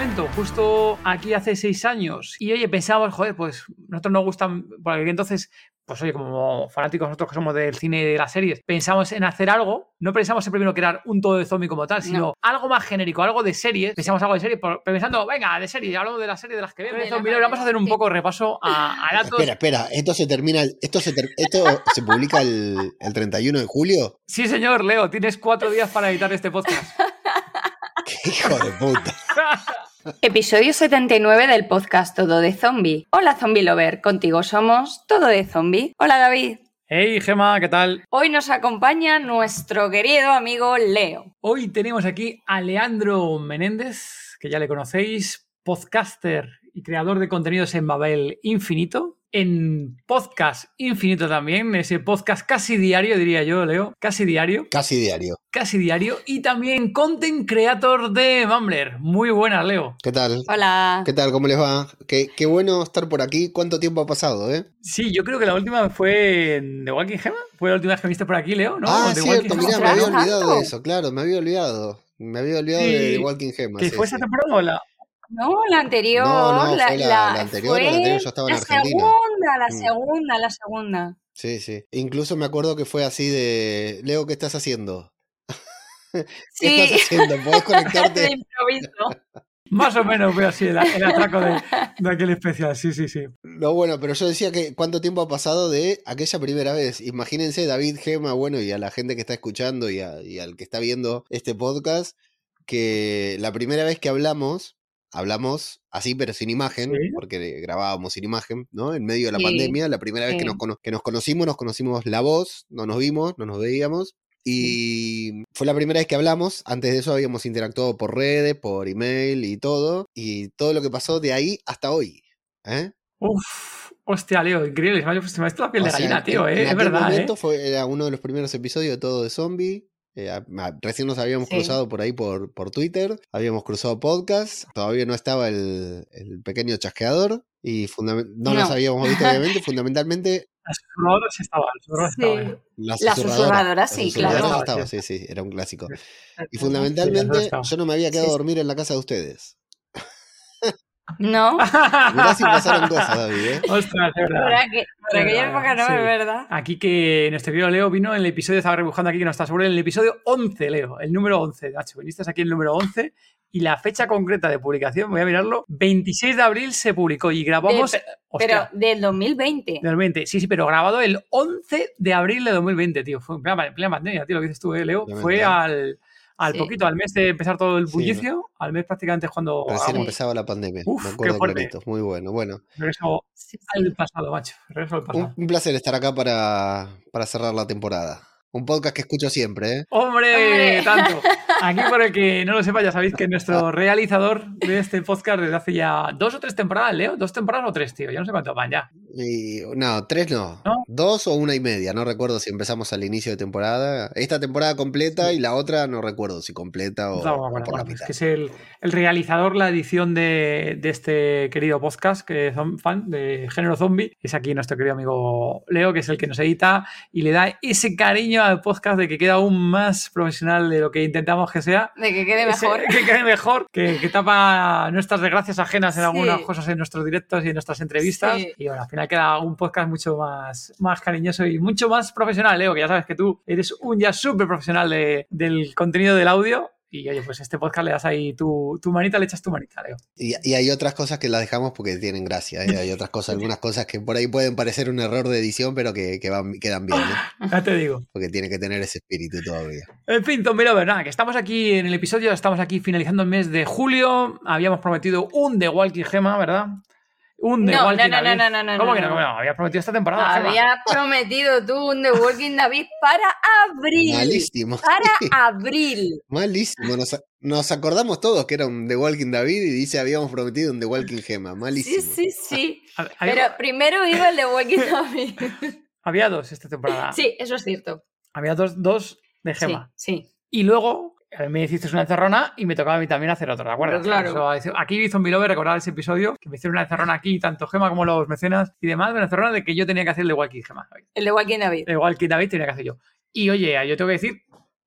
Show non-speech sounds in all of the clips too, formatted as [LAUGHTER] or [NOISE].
Momento, justo aquí hace seis años, y oye, pensábamos, joder, pues nosotros nos gustan, por aquel entonces pues oye, como fanáticos nosotros que somos del cine y de las series, pensamos en hacer algo, no pensamos en primero crear un todo de zombie como tal, sino algo más genérico, algo de series, pensamos algo de series, pensando, venga, de series, hablamos de las series de las que vemos, vamos a hacer un poco de repaso a, datos. Espera, espera, esto se termina, esto se, esto se publica el, el 31 de julio. Sí, señor, Leo, tienes cuatro días para editar este podcast. [LAUGHS] ¡Qué hijo de puta! [LAUGHS] Episodio 79 del podcast Todo de Zombie. Hola Zombie Lover, contigo somos Todo de Zombie. Hola David. Hey Gema, ¿qué tal? Hoy nos acompaña nuestro querido amigo Leo. Hoy tenemos aquí a Leandro Menéndez, que ya le conocéis, podcaster y creador de contenidos en Babel Infinito en podcast infinito también, ese podcast casi diario, diría yo, Leo, casi diario. Casi diario. Casi diario. Y también content creator de Mumbler. Muy buena, Leo. ¿Qué tal? Hola. ¿Qué tal? ¿Cómo les va? Qué, qué bueno estar por aquí. ¿Cuánto tiempo ha pasado, eh? Sí, yo creo que la última fue en The Walking Gema. Fue la última vez que viste por aquí, Leo, ¿no? Ah, cierto, mira, me había olvidado de eso, claro, me había olvidado. Me había olvidado de The Walking Gema. ¿Que fue esa temporada o la, no, la anterior. No, no, la, fue la, la, anterior, la anterior yo estaba en Argentina. Segunda, la mm. segunda, la segunda. Sí, sí. Incluso me acuerdo que fue así de, Leo, ¿qué estás haciendo? [LAUGHS] ¿Qué sí. estás haciendo? ¿Puedes [LAUGHS] conectarte? de improviso. Más o menos fue así el, el atraco de, [LAUGHS] de, aquel especial, sí, sí, sí. No, bueno, pero yo decía que cuánto tiempo ha pasado de aquella primera vez. Imagínense, David Gema, bueno, y a la gente que está escuchando y, a, y al que está viendo este podcast, que la primera vez que hablamos, hablamos así, pero sin imagen, porque grabábamos sin imagen, ¿no? En medio de la pandemia, la primera vez que nos, que nos conocimos, nos conocimos la voz, no nos vimos, no nos veíamos. Y fue la primera vez que hablamos. Antes de eso habíamos interactuado por redes, por email y todo. Y todo lo que pasó de ahí hasta hoy. ¿eh? Uf, hostia, Leo, increíble. Se me ha la piel de gallina, tío. ¿eh? es verdad. momento ¿eh? fue, era uno de los primeros episodios de todo de zombie. Eh, recién nos habíamos cruzado por ahí por, por Twitter, habíamos cruzado podcast, todavía no estaba el, el pequeño chasqueador y no, no, nos habíamos visto obviamente, [LAUGHS] fundamentalmente... Las susurradoras estaban, las sí. La susurradora, sí, claro. Estaba, sí, sí, era un clásico. Y fundamentalmente yo no me había quedado a dormir en la casa de ustedes. No. [LAUGHS] Mirá si pasaron cosas, David. ¿eh? Ostras, es verdad. Por, que, por aquella época no, sí. es verdad. Aquí que nuestro querido Leo vino en el episodio, estaba rebujando aquí que no está seguro, en el episodio 11, Leo, el número 11. Nacho, viniste aquí el número 11 y la fecha concreta de publicación, voy a mirarlo, 26 de abril se publicó y grabamos... De, pero del 2020. Del 2020, sí, sí, pero grabado el 11 de abril de 2020, tío. Fue en plena, plena pandemia, tío, lo que dices tú, ¿eh, Leo. Fue al al sí. poquito, al mes de empezar todo el bullicio, sí, al mes prácticamente es cuando. Recién empezaba la pandemia. Uf, me acuerdo qué fuerte. clarito. Muy bueno, bueno. Regreso al pasado, macho. Regreso al pasado. Un, un placer estar acá para, para cerrar la temporada. Un podcast que escucho siempre, ¿eh? ¡Hombre! ¡Hombre! ¡Tanto! [LAUGHS] Aquí, por el que no lo sepa, ya sabéis que nuestro realizador de este podcast desde hace ya dos o tres temporadas, Leo. ¿Dos temporadas o tres, tío? Ya no sé cuánto van ya. Y, no, tres no. no. Dos o una y media. No recuerdo si empezamos al inicio de temporada. Esta temporada completa y la otra no recuerdo si completa o, no, bueno, o por bueno, la mitad. Es que es el, el realizador, la edición de, de, este querido podcast, que es fan de género zombie. Es aquí nuestro querido amigo Leo, que es el que nos edita y le da ese cariño al podcast de que queda aún más profesional de lo que intentamos que sea. De que quede mejor. [LAUGHS] Que quede mejor, que, que, tapa nuestras desgracias ajenas en sí. algunas cosas en nuestros directos y en nuestras entrevistas. Sí. Y bueno, al final queda un podcast mucho más, más cariñoso y mucho más profesional, Leo, que ya sabes que tú eres un ya súper profesional de, del contenido del audio Y oye, pues este podcast le das ahí tu, tu manita, le echas tu manita, Leo. Y, y hay otras cosas que las dejamos porque tienen gracia. ¿eh? Hay otras cosas, [LAUGHS] algunas cosas que por ahí pueden parecer un error de edición, pero que, que van, quedan bien, ¿no? [LAUGHS] Ya te digo. Porque tiene que tener ese espíritu todavía. En fin, Tom Lover, nada, que estamos aquí en el episodio, estamos aquí finalizando el mes de julio. Habíamos prometido un The Walking Gema, ¿verdad? Un The No, Walking no, no, David. no, no, no, ¿Cómo no, que no? Habías prometido esta temporada. Gema. Había prometido tú un The Walking David para abril. Malísimo. Para [LAUGHS] abril. Malísimo. Nos, nos acordamos todos que era un The Walking David y dice habíamos prometido un The Walking Gema. Malísimo. Sí, sí, sí. A- Había, Pero primero iba el The Walking [LAUGHS] David. había dos esta temporada. Sí, eso es cierto. Había dos, dos de Sí, Gema. sí. Y luego me hiciste una encerrona y me tocaba a mí también hacer otra, ¿de acuerdo? Claro. Eso, aquí hizo mi lover recordar ese episodio, que me hicieron una encerrona aquí, tanto Gema como los mecenas y demás, una encerrona de que yo tenía que hacer el de Walking Gema. El The Walking David. Igual que David tenía que hacer yo. Y oye, yo tengo que decir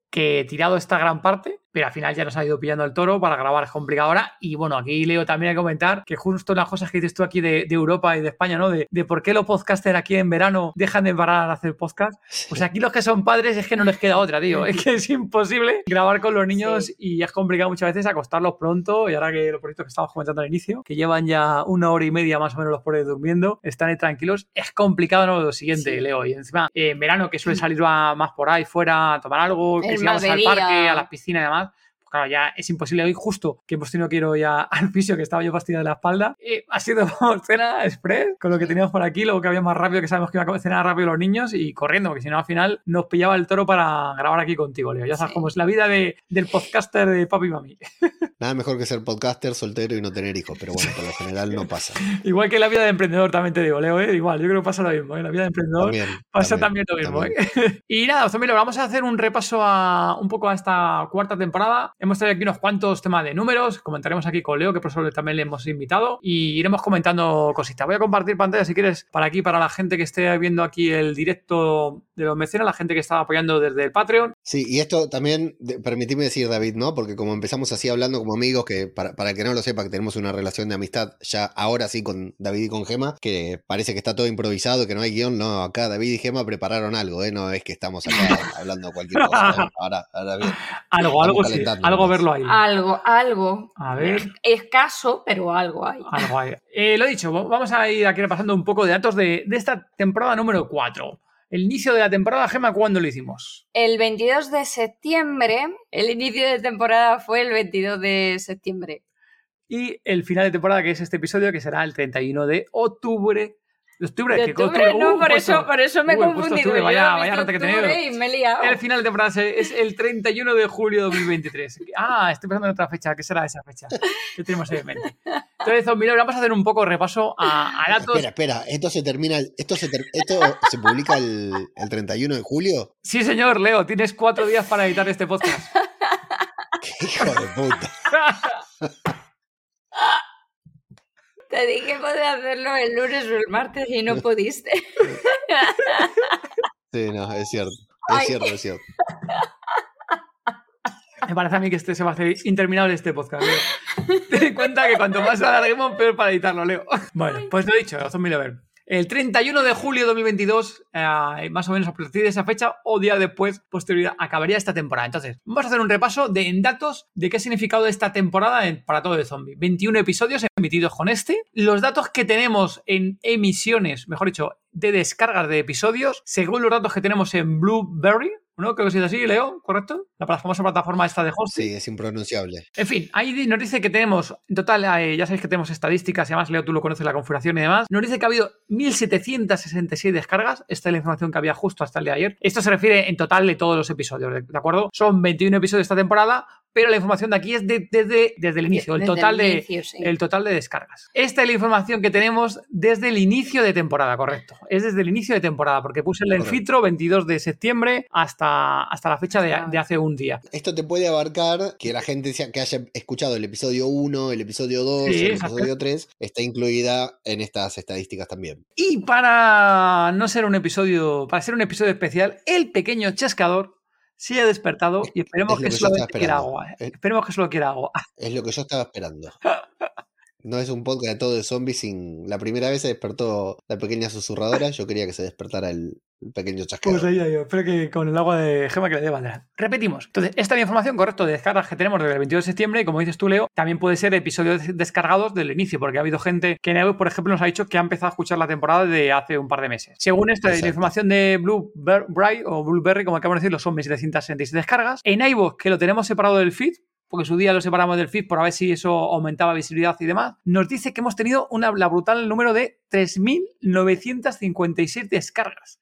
que he tirado esta gran parte, pero al final ya nos ha ido pillando el toro para grabar es complicado ahora. Y bueno, aquí Leo también hay que comentar que justo las cosas que dices tú aquí de, de Europa y de España, ¿no? De, de por qué los podcasters aquí en verano dejan de parar a hacer podcast. Pues aquí los que son padres es que no les queda otra, tío. Es que es imposible grabar con los niños Sí. y es complicado muchas veces acostarlos pronto. Y ahora que los proyectos que estábamos comentando al inicio, que llevan ya una hora y media más o menos los pobres durmiendo, están ahí tranquilos, es complicado ¿no? lo siguiente, Sí. Leo. Y encima, en verano que suele salir más por ahí fuera a tomar algo, que El si vamos más al parque, a la piscina y demás. Claro, ya es imposible. Hoy justo que hemos tenido que ir hoy a- [LAUGHS] al fisio, que estaba yo fastidiado de la espalda, eh, ha sido [LAUGHS] cena express con lo que teníamos por aquí, luego que había más rápido, que sabemos que iba a cenar rápido los niños y corriendo, porque si no al final nos pillaba el toro para grabar aquí contigo, Leo. Ya sabes Sí. cómo es la vida de- del podcaster de papi y mami. [LAUGHS] Nada mejor que ser podcaster, soltero y no tener hijos, pero bueno, por lo general no pasa. Igual que la vida de emprendedor, también te digo, Leo, ¿eh? igual, yo creo que pasa lo mismo, ¿eh? la vida de emprendedor También. Pasa también, lo mismo. también. ¿eh? y nada, Zombielo, vamos a hacer un repaso a un poco a esta cuarta temporada. Hemos traído aquí unos cuantos temas de números. Comentaremos aquí con Leo, que por eso también le hemos invitado. Y iremos comentando cositas. Voy a compartir pantalla si quieres para aquí, para la gente que esté viendo aquí el directo de los mecenas, la gente que está apoyando desde el Patreon. Sí, y esto también, permitime decir, David, ¿no? Porque como empezamos así hablando como amigos, que para, para el que no lo sepa, que tenemos una relación de amistad ya ahora sí con David y con Gema, que parece que está todo improvisado, que no hay guion, no, acá David y Gema prepararon algo, ¿eh? No es que estamos acá [LAUGHS] hablando cualquier cosa. ¿eh? [LAUGHS] Ahora, ahora bien. Algo, Estamos algo sí, calentando algo verlo ahí. Algo, algo. A ver. Escaso, pero algo hay. Algo hay. Eh, lo dicho, vamos a ir aquí repasando un poco de datos de, de esta temporada número 4. El inicio de la temporada, Gema, ¿cuándo lo hicimos? El 22 de septiembre, el inicio de temporada fue el 22 de septiembre. Y el final de temporada, que es este episodio, que será el 31 de octubre. ¿De octubre? De ¿Qué octubre, octubre? no, Uh, por puesto- eso, por eso me he Uh, octubre, vaya- he vaya visto rata que he tenido. octubre y me he liado. El final de temporada se- es el 31 de julio de 2023. [LAUGHS] Ah, estoy pensando en otra fecha. ¿Qué será esa fecha? ¿Qué tenemos ahí en mente? Entonces, Zombie vamos a hacer un poco repaso a, a datos. Espera, espera, esto se termina, esto se, ter- esto se publica el, el 31 de julio. Sí, señor, Leo, tienes cuatro días para editar este podcast. [LAUGHS] ¡Qué hijo de puta! [LAUGHS] Te dije poder hacerlo el lunes o el martes y no pudiste. [LAUGHS] Sí, no, es cierto. Es Ay. cierto, es cierto. Me parece a mí que este se va a hacer interminable este podcast, Leo. Ten en cuenta que cuanto más alarguemos, peor para editarlo, Leo. Bueno, pues lo dicho, Zombie Lover. El 31 de julio de 2022, eh, más o menos a partir de esa fecha o día después, posterioridad, acabaría esta temporada. Entonces, vamos a hacer un repaso de en datos de qué ha significado esta temporada en- para todo de zombie. 21 episodios emitidos con este. Los datos que tenemos en emisiones, mejor dicho, de descargas de episodios, según los datos que tenemos en Blueberry, ¿no? Creo que es así, Leo, ¿correcto? La famosa plataforma esta de hosting. Sí, es impronunciable. En fin, ahí nos dice que tenemos, en total, eh, ya sabéis que tenemos estadísticas, y además Leo, tú lo conoces, la configuración y demás. Nos dice que ha habido 1.766 descargas. Esta es la información que había justo hasta el día de ayer. Esto se refiere en total de todos los episodios, ¿de, de acuerdo? Son 21 episodios de esta temporada, pero la información de aquí es de- desde, desde el inicio, el Desde total de, inicio, sí. el total de descargas. Esta es la información que tenemos desde el inicio de temporada, correcto. Es desde el inicio de temporada, porque puse el filtro 22 de septiembre hasta, hasta la fecha de, de hace un día. Esto te puede abarcar que la gente sea- que haya escuchado el episodio 1, el episodio 2, Sí, el exacto. episodio 3, está incluida en estas estadísticas también. Y para no ser un episodio, para ser un episodio especial, el pequeño chascador se ha despertado y esperemos es que que estaba quiera agua. ¿eh? Eh. Esperemos que solo quiera agua. Es lo que yo estaba esperando. [LAUGHS] No es un podcast de todo de zombies sin. La primera vez se despertó la pequeña susurradora. Yo quería que se despertara el, el pequeño chasqueo. Pues ahí, ahí, espero que con el agua de gema que le dé bandera. Repetimos. Entonces, esta es la información correcta de descargas que tenemos desde el 22 de septiembre. Y como dices tú, Leo, también puede ser episodios descargados del inicio, porque ha habido gente que en iVoox, por ejemplo, nos ha dicho que ha empezado a escuchar la temporada de hace un par de meses. Según esta la información de Blueberry o Blueberry, como acabamos de decirlo, son 1766 descargas. En iVoox, que lo tenemos separado del feed, porque su día lo separamos del feed por a ver si eso aumentaba visibilidad y demás, nos dice que hemos tenido una, la brutal número de 3.957 descargas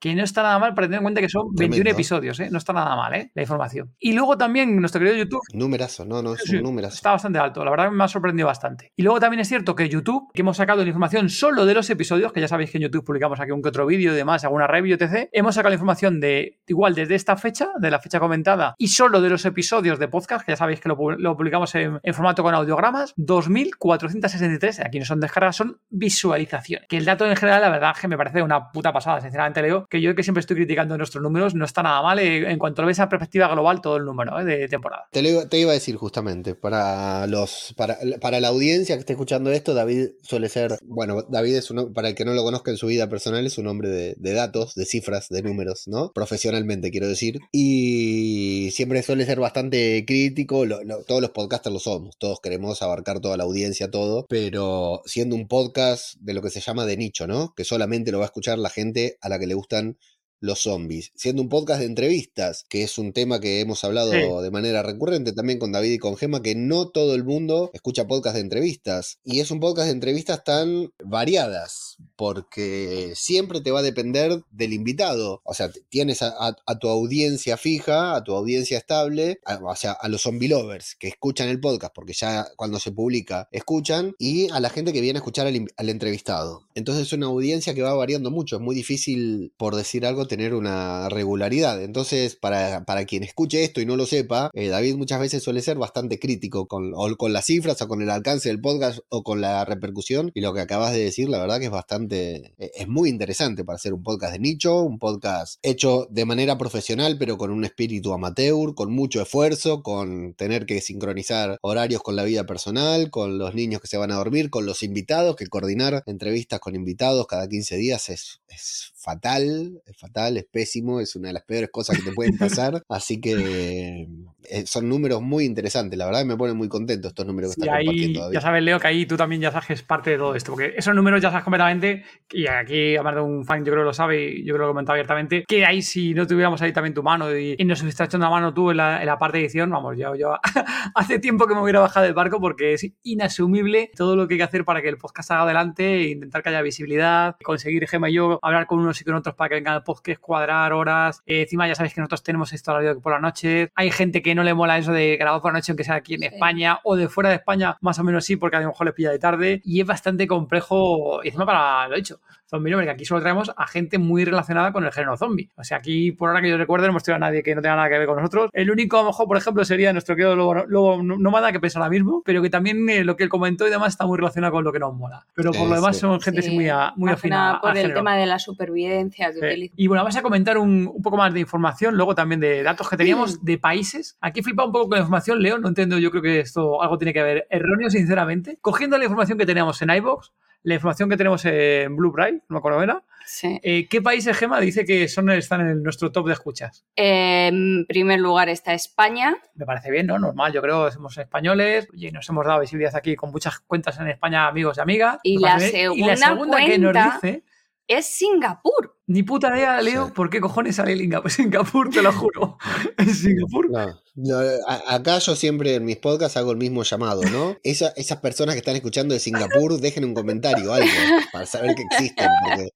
que no está nada mal para tener en cuenta que son 21 episodios, ¿eh? no está nada mal ¿eh? la información. Y luego también nuestro querido YouTube. Numerazo, no, no, es un numerazo. Está bastante alto, la verdad me ha sorprendido bastante. Y luego también es cierto que YouTube, que hemos sacado la información solo de los episodios, que ya sabéis que en YouTube publicamos aquí un que otro vídeo y demás, alguna review, etc. Hemos sacado la información de, igual desde esta fecha, de la fecha comentada, y solo de los episodios de podcast, que ya sabéis que lo, publicamos en, formato con audiogramas, 2.463, aquí no son descargas, son visualizaciones. Que el dato en general, la verdad, que me parece una puta pasada, sinceramente, Leo, que yo que siempre estoy criticando nuestros números, no está nada mal eh, en cuanto lo ves a perspectiva global todo el número eh, de temporada. Te, iba a decir justamente, para los para, la audiencia que esté escuchando esto, David suele ser, bueno, David es uno, para el que no lo conozca en su vida personal, es un hombre de, datos, de cifras, de números, ¿no? Profesionalmente, quiero decir. Y siempre suele ser bastante crítico, todos los podcasters lo somos, todos queremos abarcar toda la audiencia, todo, pero siendo un podcast de lo que se llama de nicho, ¿no? Que solamente lo va a escuchar la gente a la que le gustan los zombies, siendo un podcast de entrevistas, que es un tema que hemos hablado de manera recurrente también con David y con Gema, que no todo el mundo escucha podcast de entrevistas. Y es un podcast de entrevistas tan variadas, porque siempre te va a depender del invitado. O sea, tienes a, tu audiencia fija, a tu audiencia estable, o sea, a los zombie lovers que escuchan el podcast, porque ya cuando se publica escuchan, y a la gente que viene a escuchar al, al entrevistado. Entonces es una audiencia que va variando mucho, es muy difícil, por decir algo, tener una regularidad. Entonces, para, para quien escuche esto y no lo sepa, eh, David muchas veces suele ser bastante crítico con, con las cifras o con el alcance del podcast o con la repercusión. Y lo que acabas de decir, la verdad que es bastante, eh, es muy interesante para hacer un podcast de nicho, un podcast hecho de manera profesional, pero con un espíritu amateur, con mucho esfuerzo, con tener que sincronizar horarios con la vida personal, con los niños que se van a dormir, con los invitados, que coordinar entrevistas con invitados cada 15 días es, es fatal, es fatal es pésimo, es una de las peores cosas que te pueden pasar. Así que eh, son números muy interesantes, la verdad me ponen muy contento estos números que están compartiendo. Ya sabes, Leo, que ahí tú también ya sabes parte de todo esto, porque esos números ya sabes completamente, y aquí, además de un fan, yo creo que lo sabe y yo creo que lo comentado abiertamente, que ahí si no tuviéramos ahí también tu mano y, nos hubieras echando la mano tú en la, parte de edición, vamos, yo, yo [LAUGHS] hace tiempo que me hubiera bajado del barco porque es inasumible todo lo que hay que hacer para que el podcast salga adelante, intentar que haya visibilidad, conseguir Gema y yo hablar con unos y con otros para que venga el podcast cuadrar horas. Eh, encima ya sabéis que nosotros tenemos esto horario por la noche. Hay gente que no le mola eso de grabar por la noche, aunque sea aquí en España o de fuera de España, más o menos sí, porque a lo mejor les pilla de tarde. Y es bastante complejo, y encima para lo hecho zombie que aquí solo traemos a gente muy relacionada con el género zombie. O sea, aquí por ahora que yo recuerdo no hemos tenido a nadie que no tenga nada que ver con nosotros. El único, a lo mejor, por ejemplo, sería nuestro querido Lobo, Lobo Nómada, que pesa ahora mismo, pero que también eh, lo que él comentó y demás está muy relacionado con lo que nos mola. Pero por lo demás son gente muy, muy afina. Por el tema de la supervivencia que Y bueno, vamos a comentar un, poco más de información, luego también de datos que teníamos de países. Aquí flipa un poco con la información, Leo, no entiendo, yo creo que esto algo tiene que ver erróneo, sinceramente. Cogiendo la información que teníamos en iBox, la información que tenemos en Blue Bright, no me acuerdo era. Sí. Eh, ¿Qué países, Gema, dice que son, están en nuestro top de escuchas? en primer lugar está España. Me parece bien, ¿no? Normal, yo creo que somos españoles y nos hemos dado visibilidad aquí con muchas cuentas en España, amigos y amigas. Y, la segunda, que nos dice es Singapur. Ni puta idea, Leo, ¿por qué cojones sale Singapur? te lo juro. [LAUGHS] ¿Es Singapur? acá yo siempre en mis podcasts hago el mismo llamado, ¿no? [LAUGHS] esas personas que están escuchando de Singapur, dejen un comentario, algo, para saber que existen. Porque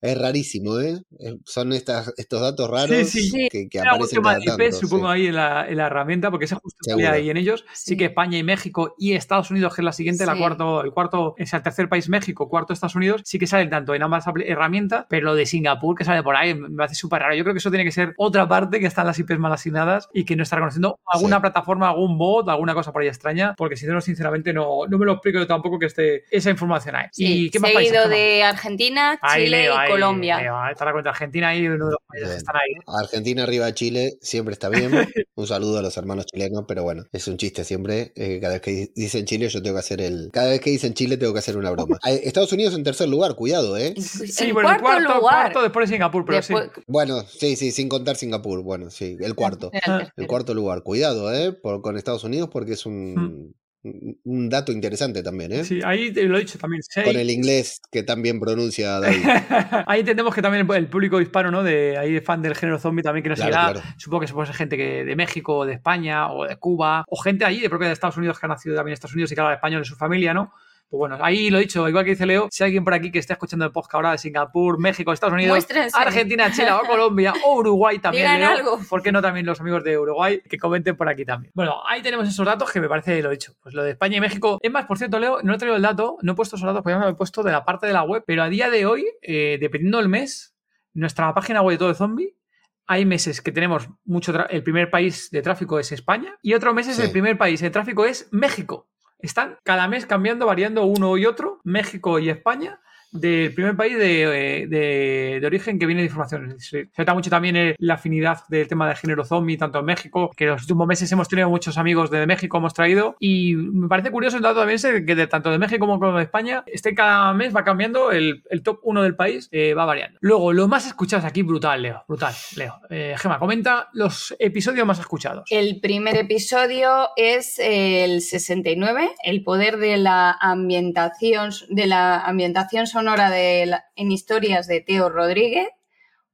es rarísimo, ¿eh? Son estas, estos datos raros que, que aparecen cada tanto, supongo, ahí en la, en la, herramienta, porque esa justo ahí en ellos. Sí. que España y México y Estados Unidos, que es la siguiente, la cuarto, el cuarto, es el tercer país México, cuarto Estados Unidos, sí que salen tanto en ambas herramientas, pero lo de Singapur, que sale por ahí, me hace súper raro. Yo creo que eso tiene que ser otra parte que están las IPs mal asignadas y que no está reconociendo alguna plataforma, algún bot, alguna cosa por ahí extraña, porque si no, sinceramente, no, no me lo explico yo tampoco que esté esa información ahí. ¿Y qué más Seguido de Argentina, Chile, ahí, Colombia. Te das cuenta, Argentina ahí, uno de los países están ahí. Argentina arriba Chile siempre está bien. [LAUGHS] Un saludo a los hermanos chilenos, pero bueno, es un chiste siempre. eh, cada vez que di- dicen Chile, yo tengo que hacer el. Cada vez que dicen Chile, tengo que hacer una broma. [LAUGHS] Estados Unidos en tercer lugar, cuidado, ¿eh? Sí, en bueno, el cuarto cuarto, lugar. cuarto después de Singapur, pero Después- sí. Bueno, sí, sí, sin contar Singapur. Bueno, sí, el cuarto. El [LAUGHS] El cuarto lugar. Cuidado, ¿eh? Por, con Estados Unidos, porque es un, un- dato interesante también, ¿eh? Sí, ahí lo he dicho también. Con el inglés que tan bien pronuncia [LAUGHS] David. ahí entendemos que también el público hispano, ¿no? De ahí de fan del género zombie también que nos Claro, claro. Supongo que se puede ser gente que de México, o de España, o de Cuba, o gente allí de propia de Estados Unidos que ha nacido también en Estados Unidos y que habla español en su familia, ¿no? Pues bueno, ahí lo he dicho, igual que dice Leo, si hay alguien por aquí que está escuchando el podcast ahora de Singapur, México, Estados Unidos, Muéstrense. Argentina, Chile o Colombia o Uruguay [LAUGHS] también. Digan Leo, algo. ¿Por qué no también los amigos de Uruguay que comenten por aquí también? Bueno, ahí tenemos esos datos que me parece lo dicho. Pues lo de España y México. Es más, por cierto, Leo, no he traído el dato, no he puesto esos datos, porque ya me lo he puesto de la parte de la web, pero a día de hoy, eh, dependiendo del mes, nuestra página web de todo de zombie. Hay meses que tenemos mucho. El primer país de tráfico es España y otros meses Sí. el primer país de tráfico es México. Están cada mes cambiando, variando uno y otro, México y España, del primer país de, eh, de- de origen que viene de información. Se nota mucho también eh, la afinidad del tema de género zombie, tanto en México, que en los últimos meses hemos tenido muchos amigos de México, hemos traído, y me parece curioso el dato también que de, tanto de México como de España, este cada mes va cambiando, el, el top 1 del país eh, va variando. Luego, lo más escuchados aquí, brutal, Leo, brutal, Leo. Eh, Gema, comenta los episodios más escuchados. El primer episodio es el 69, el poder de la ambientación, de la ambientación sonora de la- en historias de Teo Rodríguez,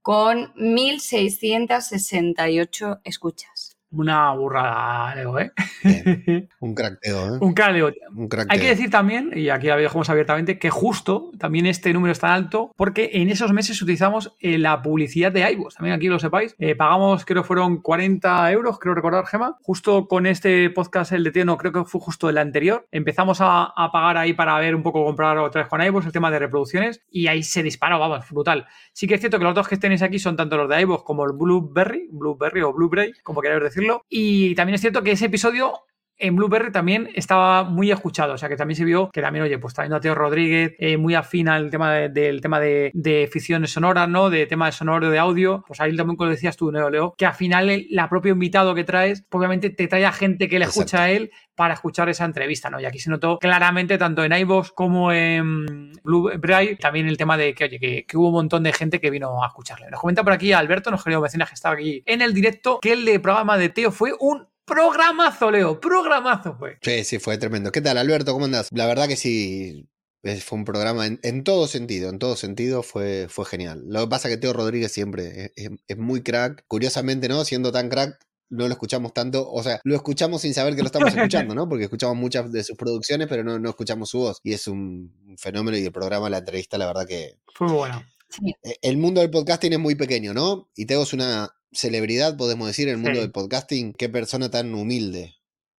con 1.668 escuchas. Una burrada, Leo, ¿eh? Bien. Un crack, Teo, ¿eh? Un cara, Leo. Un crack. Hay que decir también, y aquí lo dejamos abiertamente, que justo también este número es tan alto porque en esos meses utilizamos eh, la publicidad de iVoox. También aquí lo sepáis. Eh, pagamos, creo que fueron 40 euros, creo recordar, Gema. Justo con este podcast, el de Teo, no creo que fue justo el anterior. Empezamos a, a pagar ahí para ver un poco, comprar otra vez con iVoox el tema de reproducciones y ahí se disparó, vamos, brutal. Sí que es cierto que los dos que tenéis aquí son tanto los de iVoox como el Blueberry, Blueberry o Blueberry, como queráis decirlo. Y también es cierto que ese episodio en Blueberry también estaba muy escuchado, o sea que también se vio que también, oye, pues viendo a Teo Rodríguez, eh, muy afín al tema de- del tema de, de ficciones sonoras, ¿no? De tema de sonoro, de audio, pues ahí también como decías tú, Neo Leo, que al final el la propio invitado que traes, pues, obviamente te trae a gente que le Exacto. escucha a él para escuchar esa entrevista, ¿no? Y aquí se notó claramente tanto en iVoox como en Blueberry también el tema de que, oye, que, que hubo un montón de gente que vino a escucharle. Nos comenta por aquí Alberto, nos querido vecinas que estaba aquí en el directo, que el de programa de Teo fue un programazo, Leo, programazo fue. Sí, sí, fue tremendo. ¿Qué tal, Alberto? ¿Cómo andás? La verdad que sí, es- fue un programa en, en todo sentido, en todo sentido fue, fue genial. Lo que pasa es que Teo Rodríguez siempre es, es- es muy crack. Curiosamente, ¿no? Siendo tan crack, no lo escuchamos tanto, o sea, lo escuchamos sin saber que lo estamos escuchando, ¿no? Porque escuchamos muchas de sus producciones, pero no, no escuchamos su voz. Y es un fenómeno y el programa, la entrevista, la verdad que... Fue bueno. Sí. eh, El mundo del podcasting es muy pequeño, ¿no? Y Teo es una celebridad, podemos decir, en el mundo Sí. del podcasting. Qué persona tan humilde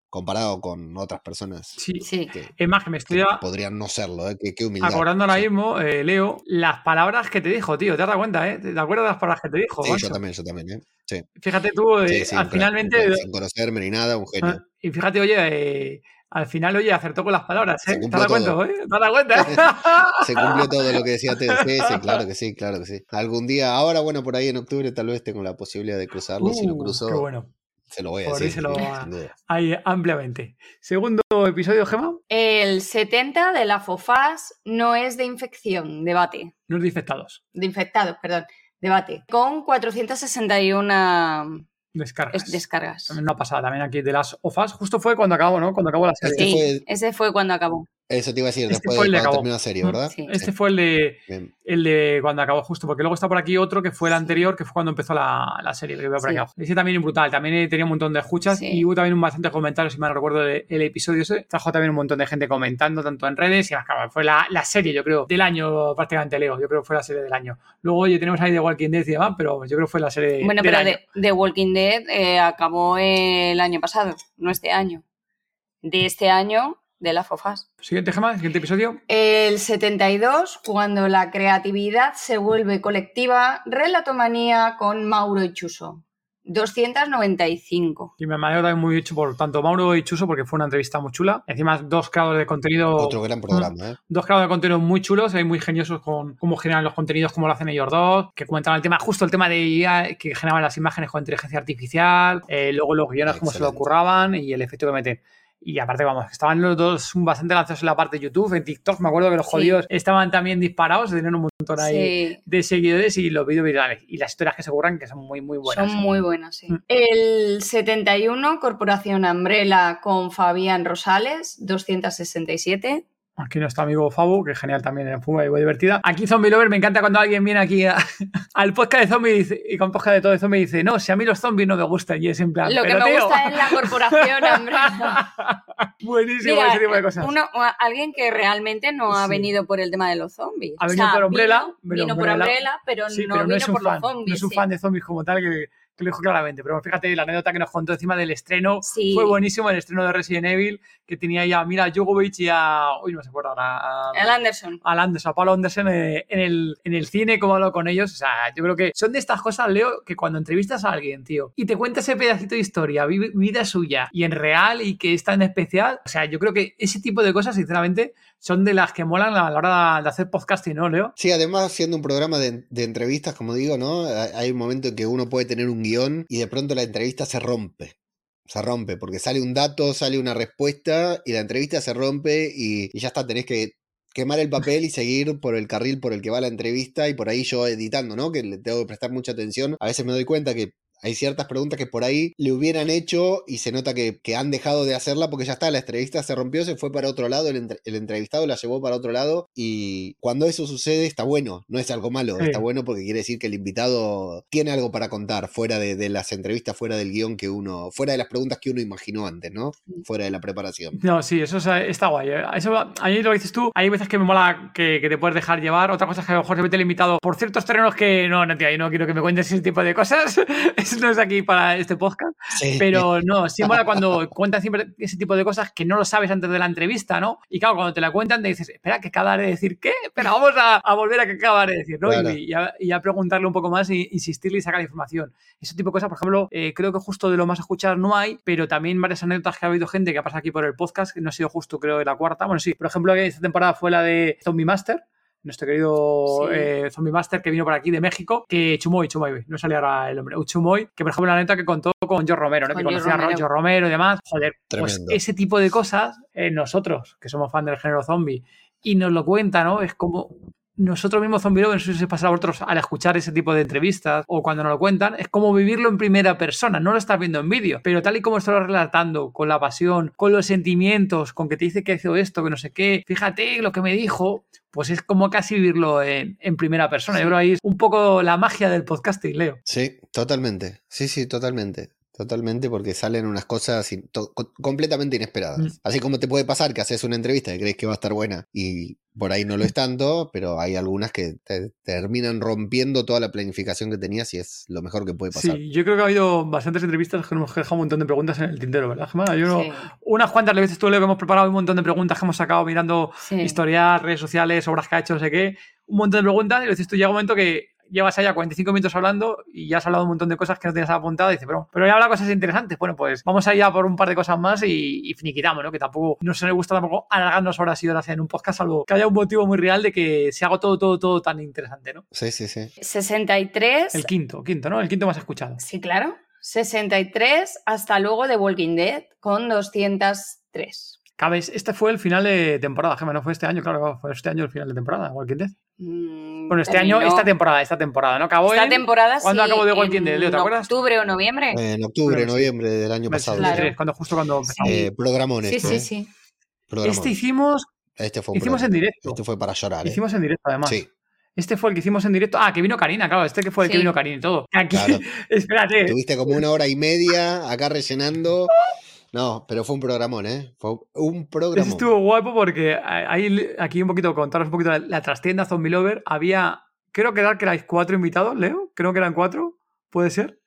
comparado con otras personas Sí. Sí. que, Es más, que me estoy a- podrían no serlo, ¿eh? Qué, qué humildad. acordando ahora Sí. mismo, eh, Leo, las palabras que te dijo, tío. ¿Te dado cuenta, eh? ¿Te acuerdas de las palabras que te dijo? Sí, macho? yo también, yo también, ¿eh? Sí, Fíjate tú, eh, sí, sí, al finalmente. crack, sin conocerme ni nada, un genio. Ah, Y fíjate, oye, eh, al final, oye, acertó con las palabras, Se ¿eh? ¿Te dado cuenta, eh? ¿Te has dado cuenta? Se cumplió [LAUGHS] todo lo que decía sí, claro que sí, claro que sí. Algún día, ahora, bueno, por ahí en octubre tal vez tengo la posibilidad de cruzarlo. si lo Uh, cruzo, Qué bueno. se lo voy a Por decir. díselo sí, [LAUGHS] a- sin duda. Ahí, ampliamente. Segundo episodio, Gema, El 70 de la FOFAS no es de infección, debate. los infectados. De infectados, perdón, debate. Con 461 Descargas. es- descargas. También una pasada, también aquí de las OFAS. Justo fue cuando acabó, ¿no? Cuando acabó la serie. Sí, fue- ese fue cuando acabó. Eso te iba a decir, Este después fue el de cuando terminó la serie, ¿verdad? Sí. Este fue el de, Bien. el de cuando acabó justo, porque luego está por aquí otro que fue el anterior, que fue cuando empezó la, la serie, el que veo por Sí. aquí. Ese también es brutal, también tenía un montón de escuchas Sí. y hubo también un bastante comentarios, si mal no recuerdo el, el episodio ese. Trajo también un montón de gente comentando, tanto en redes y claro, fue la, la serie, yo creo, del año prácticamente, Leo. Yo creo que fue la serie del año. Luego, oye, tenemos ahí The Walking Dead y demás, pero yo creo que fue la serie Bueno, del pero año. de, The Walking Dead eh, acabó el año pasado, no este año. De este año, de la FOFAS. Siguiente, Gema, siguiente episodio. El 72, cuando la creatividad se vuelve colectiva, relatomanía con Mauro y Chuso. 295. Y me alegro también muy mucho por tanto Mauro y Chuso porque fue una entrevista muy chula. Encima, dos creadores de contenido. Otro gran programa, ¿eh? Dos creadores de contenido muy chulos y muy geniosos con cómo generan los contenidos, cómo lo hacen ellos dos, que cuentan el tema, justo el tema de IA, que generaban las imágenes con inteligencia artificial, eh, luego los guiones, cómo se lo Excelente. curraban y el efecto que meten. Y aparte, vamos, estaban los dos bastante lanzados en la parte de YouTube, en TikTok. Me acuerdo que los Sí. jodidos estaban también disparados, tenían un montón ahí Sí, de seguidores y los vídeos virales. Y las historias que se curran, que son muy, muy buenas. son muy buenas, sí. Mm. El 71, Corporación Umbrella con Fabián Rosales, 267. Aquí nuestro amigo Fabu, que es genial también en fútbol y muy divertida. Aquí Zombie Lover, me encanta cuando alguien viene aquí a- [LAUGHS] al podcast de zombies y con podcast de todo de zombies y dice, no, si a mí los zombies no me gustan. Y es en plan, Lo que "Pero, me tío". gusta es la Corporación [LAUGHS] Umbrella. Buenísimo Mira, ese tipo de cosas. uno- alguien que realmente no ha Sí. venido por el tema de los zombies. Ha venido por Umbrella, Vino, por Umbrella- pero Sí, no pero no vino es un por fan, los zombies. no es un sí. fan de zombies como tal, que lo dijo claramente. Pero fíjate, la anécdota que nos contó encima del estreno Sí. fue buenísimo, el estreno de Resident Evil, que tenía ahí a Mila Jovovich y a... Uy, no se acuerda ahora. a- El Anderson. a Anderson, a Pablo Anderson eh, en el, en el cine, cómo hablo con ellos. O sea, yo creo que son de estas cosas, Leo, que cuando entrevistas a alguien, tío, y te cuenta ese pedacito de historia, vi- vida suya, y en real, y que es tan especial, o sea, yo creo que ese tipo de cosas, sinceramente, son de las que molan a la hora de hacer podcasting, ¿no, Leo? Sí, además siendo un programa de, entrevistas, como digo, ¿no? Hay hay un momento en que uno puede tener un guion y de pronto la entrevista se rompe. Se rompe, porque sale un dato, sale una respuesta y la entrevista se rompe y, y ya está, tenés que quemar el papel y seguir por el carril por el que va la entrevista y por ahí yo editando, ¿no? Que le tengo que prestar mucha atención. A veces me doy cuenta que hay ciertas preguntas que por ahí le hubieran hecho y se nota que, que han dejado de hacerla porque ya está, la entrevista se rompió, se fue para otro lado, el, entre- el entrevistado la llevó para otro lado y cuando eso sucede está bueno, no es algo malo, Sí. está bueno porque quiere decir que el invitado tiene algo para contar fuera de, de las entrevistas, fuera del guion que uno, fuera de las preguntas que uno imaginó antes, ¿no? Fuera de la preparación. No, sí, eso es- está guay. ¿eh? Eso, a mí lo que dices tú, hay veces que me mola que, que te puedes dejar llevar. Otra cosa es que a lo mejor se mete el invitado por ciertos terrenos que no, no, tío, yo no quiero que me cuentes ese tipo de cosas. [LAUGHS] [LAUGHS] No es aquí para este podcast. Sí. Pero no, sí mola cuando cuentan siempre ese tipo de cosas que no lo sabes antes de la entrevista, ¿no? Y claro, cuando te la cuentan te dices, espera, que acabaré de decir qué, pero vamos a, a volver a que acabaré de decir, ¿no? Claro. Y, y a, y a preguntarle un poco más e insistirle y sacar información. Ese tipo de cosas, por ejemplo, eh, creo que justo de lo más escuchar no hay, pero también varias anécdotas que ha habido gente que ha pasado aquí por el podcast, que no ha sido justo, creo, de la cuarta. Bueno, sí, por ejemplo, esta temporada fue la de Zombie Master. Nuestro querido Sí. eh, Zombie Master que vino por aquí de México, que Chumoy, Chumoy, no salía ahora el nombre, un Chumoy, que por ejemplo la neta que contó con Joe Romero, ¿no? Con que conocía a. Joe Romero y demás. Joder, pues ese tipo de cosas, eh, nosotros, que somos fan del género zombie, y nos lo cuenta, ¿no? Es como nosotros mismos zombie lovers, no sé si se pasa a vosotros al escuchar ese tipo de entrevistas o cuando nos lo cuentan, es como vivirlo en primera persona, no lo estás viendo en vídeo, pero tal y como estás relatando, con la pasión, con los sentimientos, con que te dice que hizo esto, que no sé qué, fíjate lo que me dijo, pues es como casi vivirlo en, en primera persona. Yo creo ahí es un poco la magia del podcasting, Leo. Sí, totalmente. Sí, sí, totalmente. Totalmente, porque salen unas cosas in- completamente inesperadas. Mm. Así como te puede pasar que haces una entrevista y crees que va a estar buena y por ahí no lo es tanto, pero hay algunas que te terminan rompiendo toda la planificación que tenías y es lo mejor que puede pasar. Sí, yo creo que ha habido bastantes entrevistas que nos hemos dejado un montón de preguntas en el tintero, ¿verdad, Gemma? Yo no- Sí, unas cuantas veces tú, Leo, que hemos preparado un montón de preguntas que hemos sacado mirando sí. historial, redes sociales, obras que ha hecho, no sé qué. Un montón de preguntas y lo dices tú, llega un momento que llevas allá 45 minutos hablando y ya has hablado un montón de cosas que no tenías apuntado y dices, pero, pero ya habla cosas interesantes. Bueno, pues vamos allá por un par de cosas más y, y finiquitamos, ¿no? Que tampoco no se le gusta tampoco alargarnos horas y horas en un podcast, salvo que haya un motivo muy real de que se haga todo, todo, todo tan interesante, ¿no? Sí, sí, sí. 63. El quinto, quinto, ¿no? El quinto más escuchado. Sí, claro. 63 hasta luego de Walking Dead con 203. Cabes, este fue el final de temporada, Gemma, no fue este año, claro, fue este año el final de temporada, Walking Dead. Mm, Bueno, este año, esta temporada, esta temporada, ¿no? Acabó Esta en- temporada ¿Cuándo sí, acabó The Walking Dead, Leo, te en acuerdas? octubre o noviembre. En octubre, Bueno, sí. noviembre del año pasado. Claro. Claro. Cuando, justo cuando empezamos. Eh, programón sí, este, sí, ¿eh? sí. Programón. Este hicimos, Este fue un hicimos en directo. Este fue para llorar, ¿eh? Hicimos en directo, además. Sí, Este fue el que hicimos en directo. Ah, que vino Karina, claro. Este que fue el que Sí. vino Karina y todo. [LAUGHS] Aquí, Claro. espérate. tuviste como una hora y media acá rellenando. [LAUGHS] No, pero fue un programón, ¿eh? Fue un Eso programón. estuvo guapo porque ahí, aquí un poquito, contaros un poquito la, la trastienda Zombie Lover. Había, creo que era que erais cuatro invitados, Leo. Creo que eran cuatro. ¿Puede ser?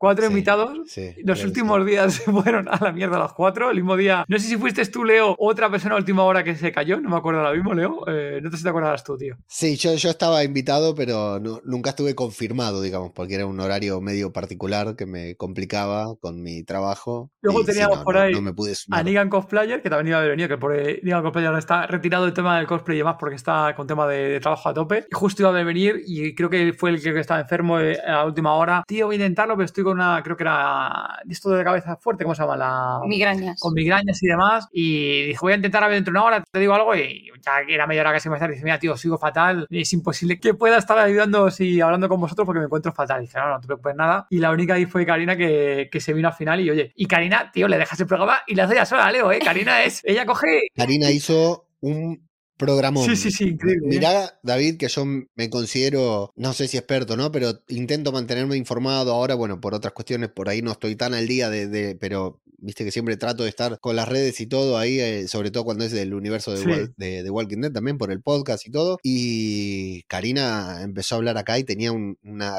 Cuatro Sí, invitados. sí, Los últimos días [LAUGHS] se fueron a la mierda los cuatro. El mismo día, no sé si fuiste tú, Leo, otra persona a última hora que se cayó. No me acuerdo ahora mismo, Leo. Eh, no sé si te acordarás tú, tío. Sí, yo, yo estaba invitado, pero no- nunca estuve confirmado, digamos, porque era un horario medio particular que me complicaba con mi trabajo. Luego y sí, teníamos no, por ahí no me pude A. Nigan Cosplayer, que también iba a haber venido, que por Nigan Cosplayer ahora está retirado del tema del cosplay y demás porque está con tema de, de trabajo a tope. Y justo iba a venir y creo que fue el que estaba enfermo eh, a última hora. Tío, voy a intentarlo, pero estoy con una, creo que era esto de cabeza fuerte, ¿cómo se llama? La... Migrañas. con migrañas y demás. Y dije, voy a intentar a ver dentro de una hora, te digo algo. Y ya que era media hora casi más tarde, dice, mira, tío, sigo fatal. Es imposible que pueda estar ayudando y hablando con vosotros porque me encuentro fatal. Y dije, no, no te preocupes nada. Y la única ahí fue Karina que, que se vino al final. Y oye, y Karina, tío, le dejas el programa y la hace ya sola, Leo, ¿eh? Karina es, ella coge. Karina hizo un programón. Sí, sí, sí, increíble. ¿eh? Mirá, David, que yo me considero, no sé si experto, ¿no? Pero intento mantenerme informado. Ahora, bueno, por otras cuestiones, por ahí no estoy tan al día de, de- pero viste que siempre trato de estar con las redes y todo ahí, eh, sobre todo cuando es del universo de, Sí. Wal- de, de Walking Dead, también por el podcast y todo. Y Karina empezó a hablar acá y tenía un- una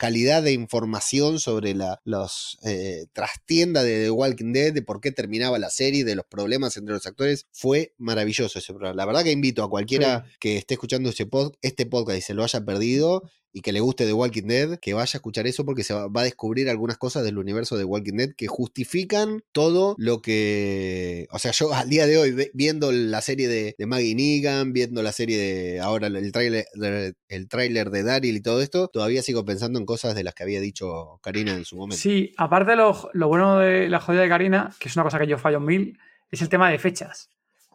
calidad de información sobre la los eh, trastienda de The Walking Dead, de por qué terminaba la serie, de los problemas entre los actores. Fue maravilloso ese programa. La verdad que invito a cualquiera que esté escuchando pod- este podcast y se lo haya perdido y que le guste The Walking Dead, que vaya a escuchar eso porque se va, a descubrir algunas cosas del universo de Walking Dead que justifican todo lo que... O sea, yo al día de hoy, viendo la serie de, de Maggie Negan, viendo la serie de... Ahora el tráiler de Daryl y todo esto, todavía sigo pensando en cosas de las que había dicho Karina en su momento. Sí, aparte lo, lo bueno de la jodida de Karina, que es una cosa que yo fallo mil, es el tema de fechas.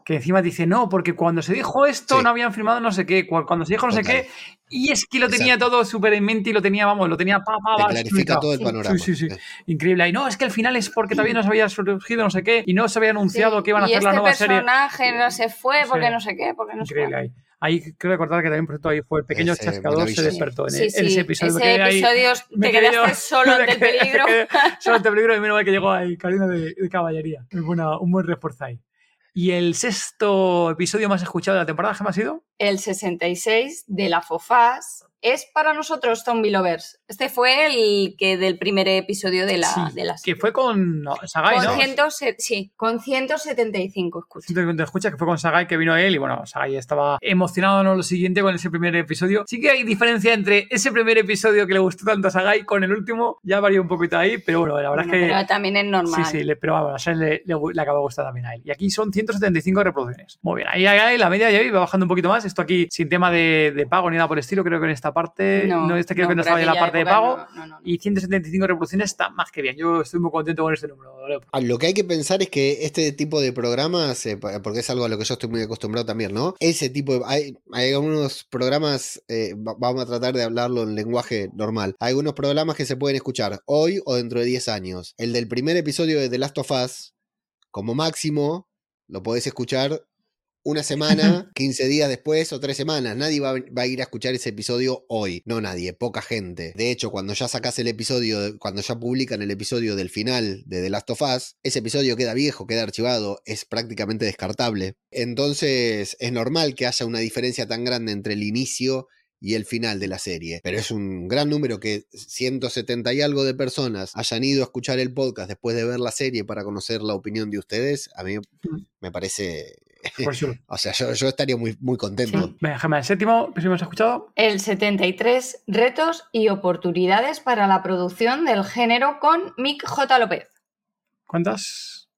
Que encima dice, no, porque cuando se dijo esto Sí. no habían firmado no sé qué, cu- cuando se dijo no sé qué, y es que lo tenía todo súper en mente y lo tenía, vamos, lo tenía pa, pa, clarifica todo el panorama. Sí, sí, sí. Increíble. Y no, es que al final es porque todavía no se había surgido no sé qué y no se había anunciado Sí, que iban a y hacer la este nueva serie. personaje no se fue porque Sí. no sé qué, porque no sé Increíble ahí. Ahí creo recordar que también por cierto ahí fue el pequeño Ese chascador se despertó en, Sí, en sí, ese episodio. Ese ahí- episodio te quedaste [LAUGHS] solo ante el peligro. solo ante el peligro y menos mal que llegó ahí Karina de, de caballería. [LAUGHS] Muy buena- un buen refuerzo ahí. Y el sexto episodio más escuchado de la temporada, ¿qué me ha sido? El 66 de la Fofás es para nosotros Zombie Lovers. Este fue el que del primer episodio de la, Sí, de la que fue con no, Sagai, Con, ¿no? 100 sí, con 175 escuchas. Siento que te escucha que fue con Sagai que vino él y bueno, Sagai estaba emocionado en lo siguiente con ese primer episodio. Sí que hay diferencia entre ese primer episodio que le gustó tanto a Sagai con el último, ya varió un poquito ahí, pero bueno, la verdad Bueno, es que... pero también es normal. Sí, sí, le, pero bueno, a Shane le, le, le acaba gustando también a él. Y aquí son 175 reproducciones. Muy bien, ahí, ahí, la media ya va bajando un poquito más. Esto aquí sin tema de, de pago ni nada por el estilo, creo que en esta parte, no, este creo que no estaba en la parte de pago. no, no, no. Y 175 reproducciones está más que bien. Yo estoy muy contento con este número. Ah, Lo que hay que pensar es que este tipo de programas, eh, porque es algo a lo que yo estoy muy acostumbrado también, ¿no? Ese tipo de... Hay, hay algunos programas, eh, va- vamos a tratar de hablarlo en lenguaje normal. Hay algunos programas que se pueden escuchar hoy o dentro de 10 años. El del primer episodio de The Last of Us, como máximo, lo podés escuchar una semana, 15 días después o tres semanas. Nadie va, a- va a ir a escuchar ese episodio hoy. No nadie, poca gente. De hecho, cuando ya sacas el episodio, cuando ya publican el episodio del final de The Last of Us, ese episodio queda viejo, queda archivado, es prácticamente descartable. Entonces, es normal que haya una diferencia tan grande entre el inicio y el final de la serie. Pero es un gran número que 170 y algo de personas hayan ido a escuchar el podcast después de ver la serie para conocer la opinión de ustedes. A mí me parece... [LAUGHS] O sea, yo, yo estaría muy, muy contento. Venga, Gemma, el séptimo, ¿qué hemos escuchado? El 73, retos y oportunidades para la producción del género con Mick J. López. ¿Cuántas?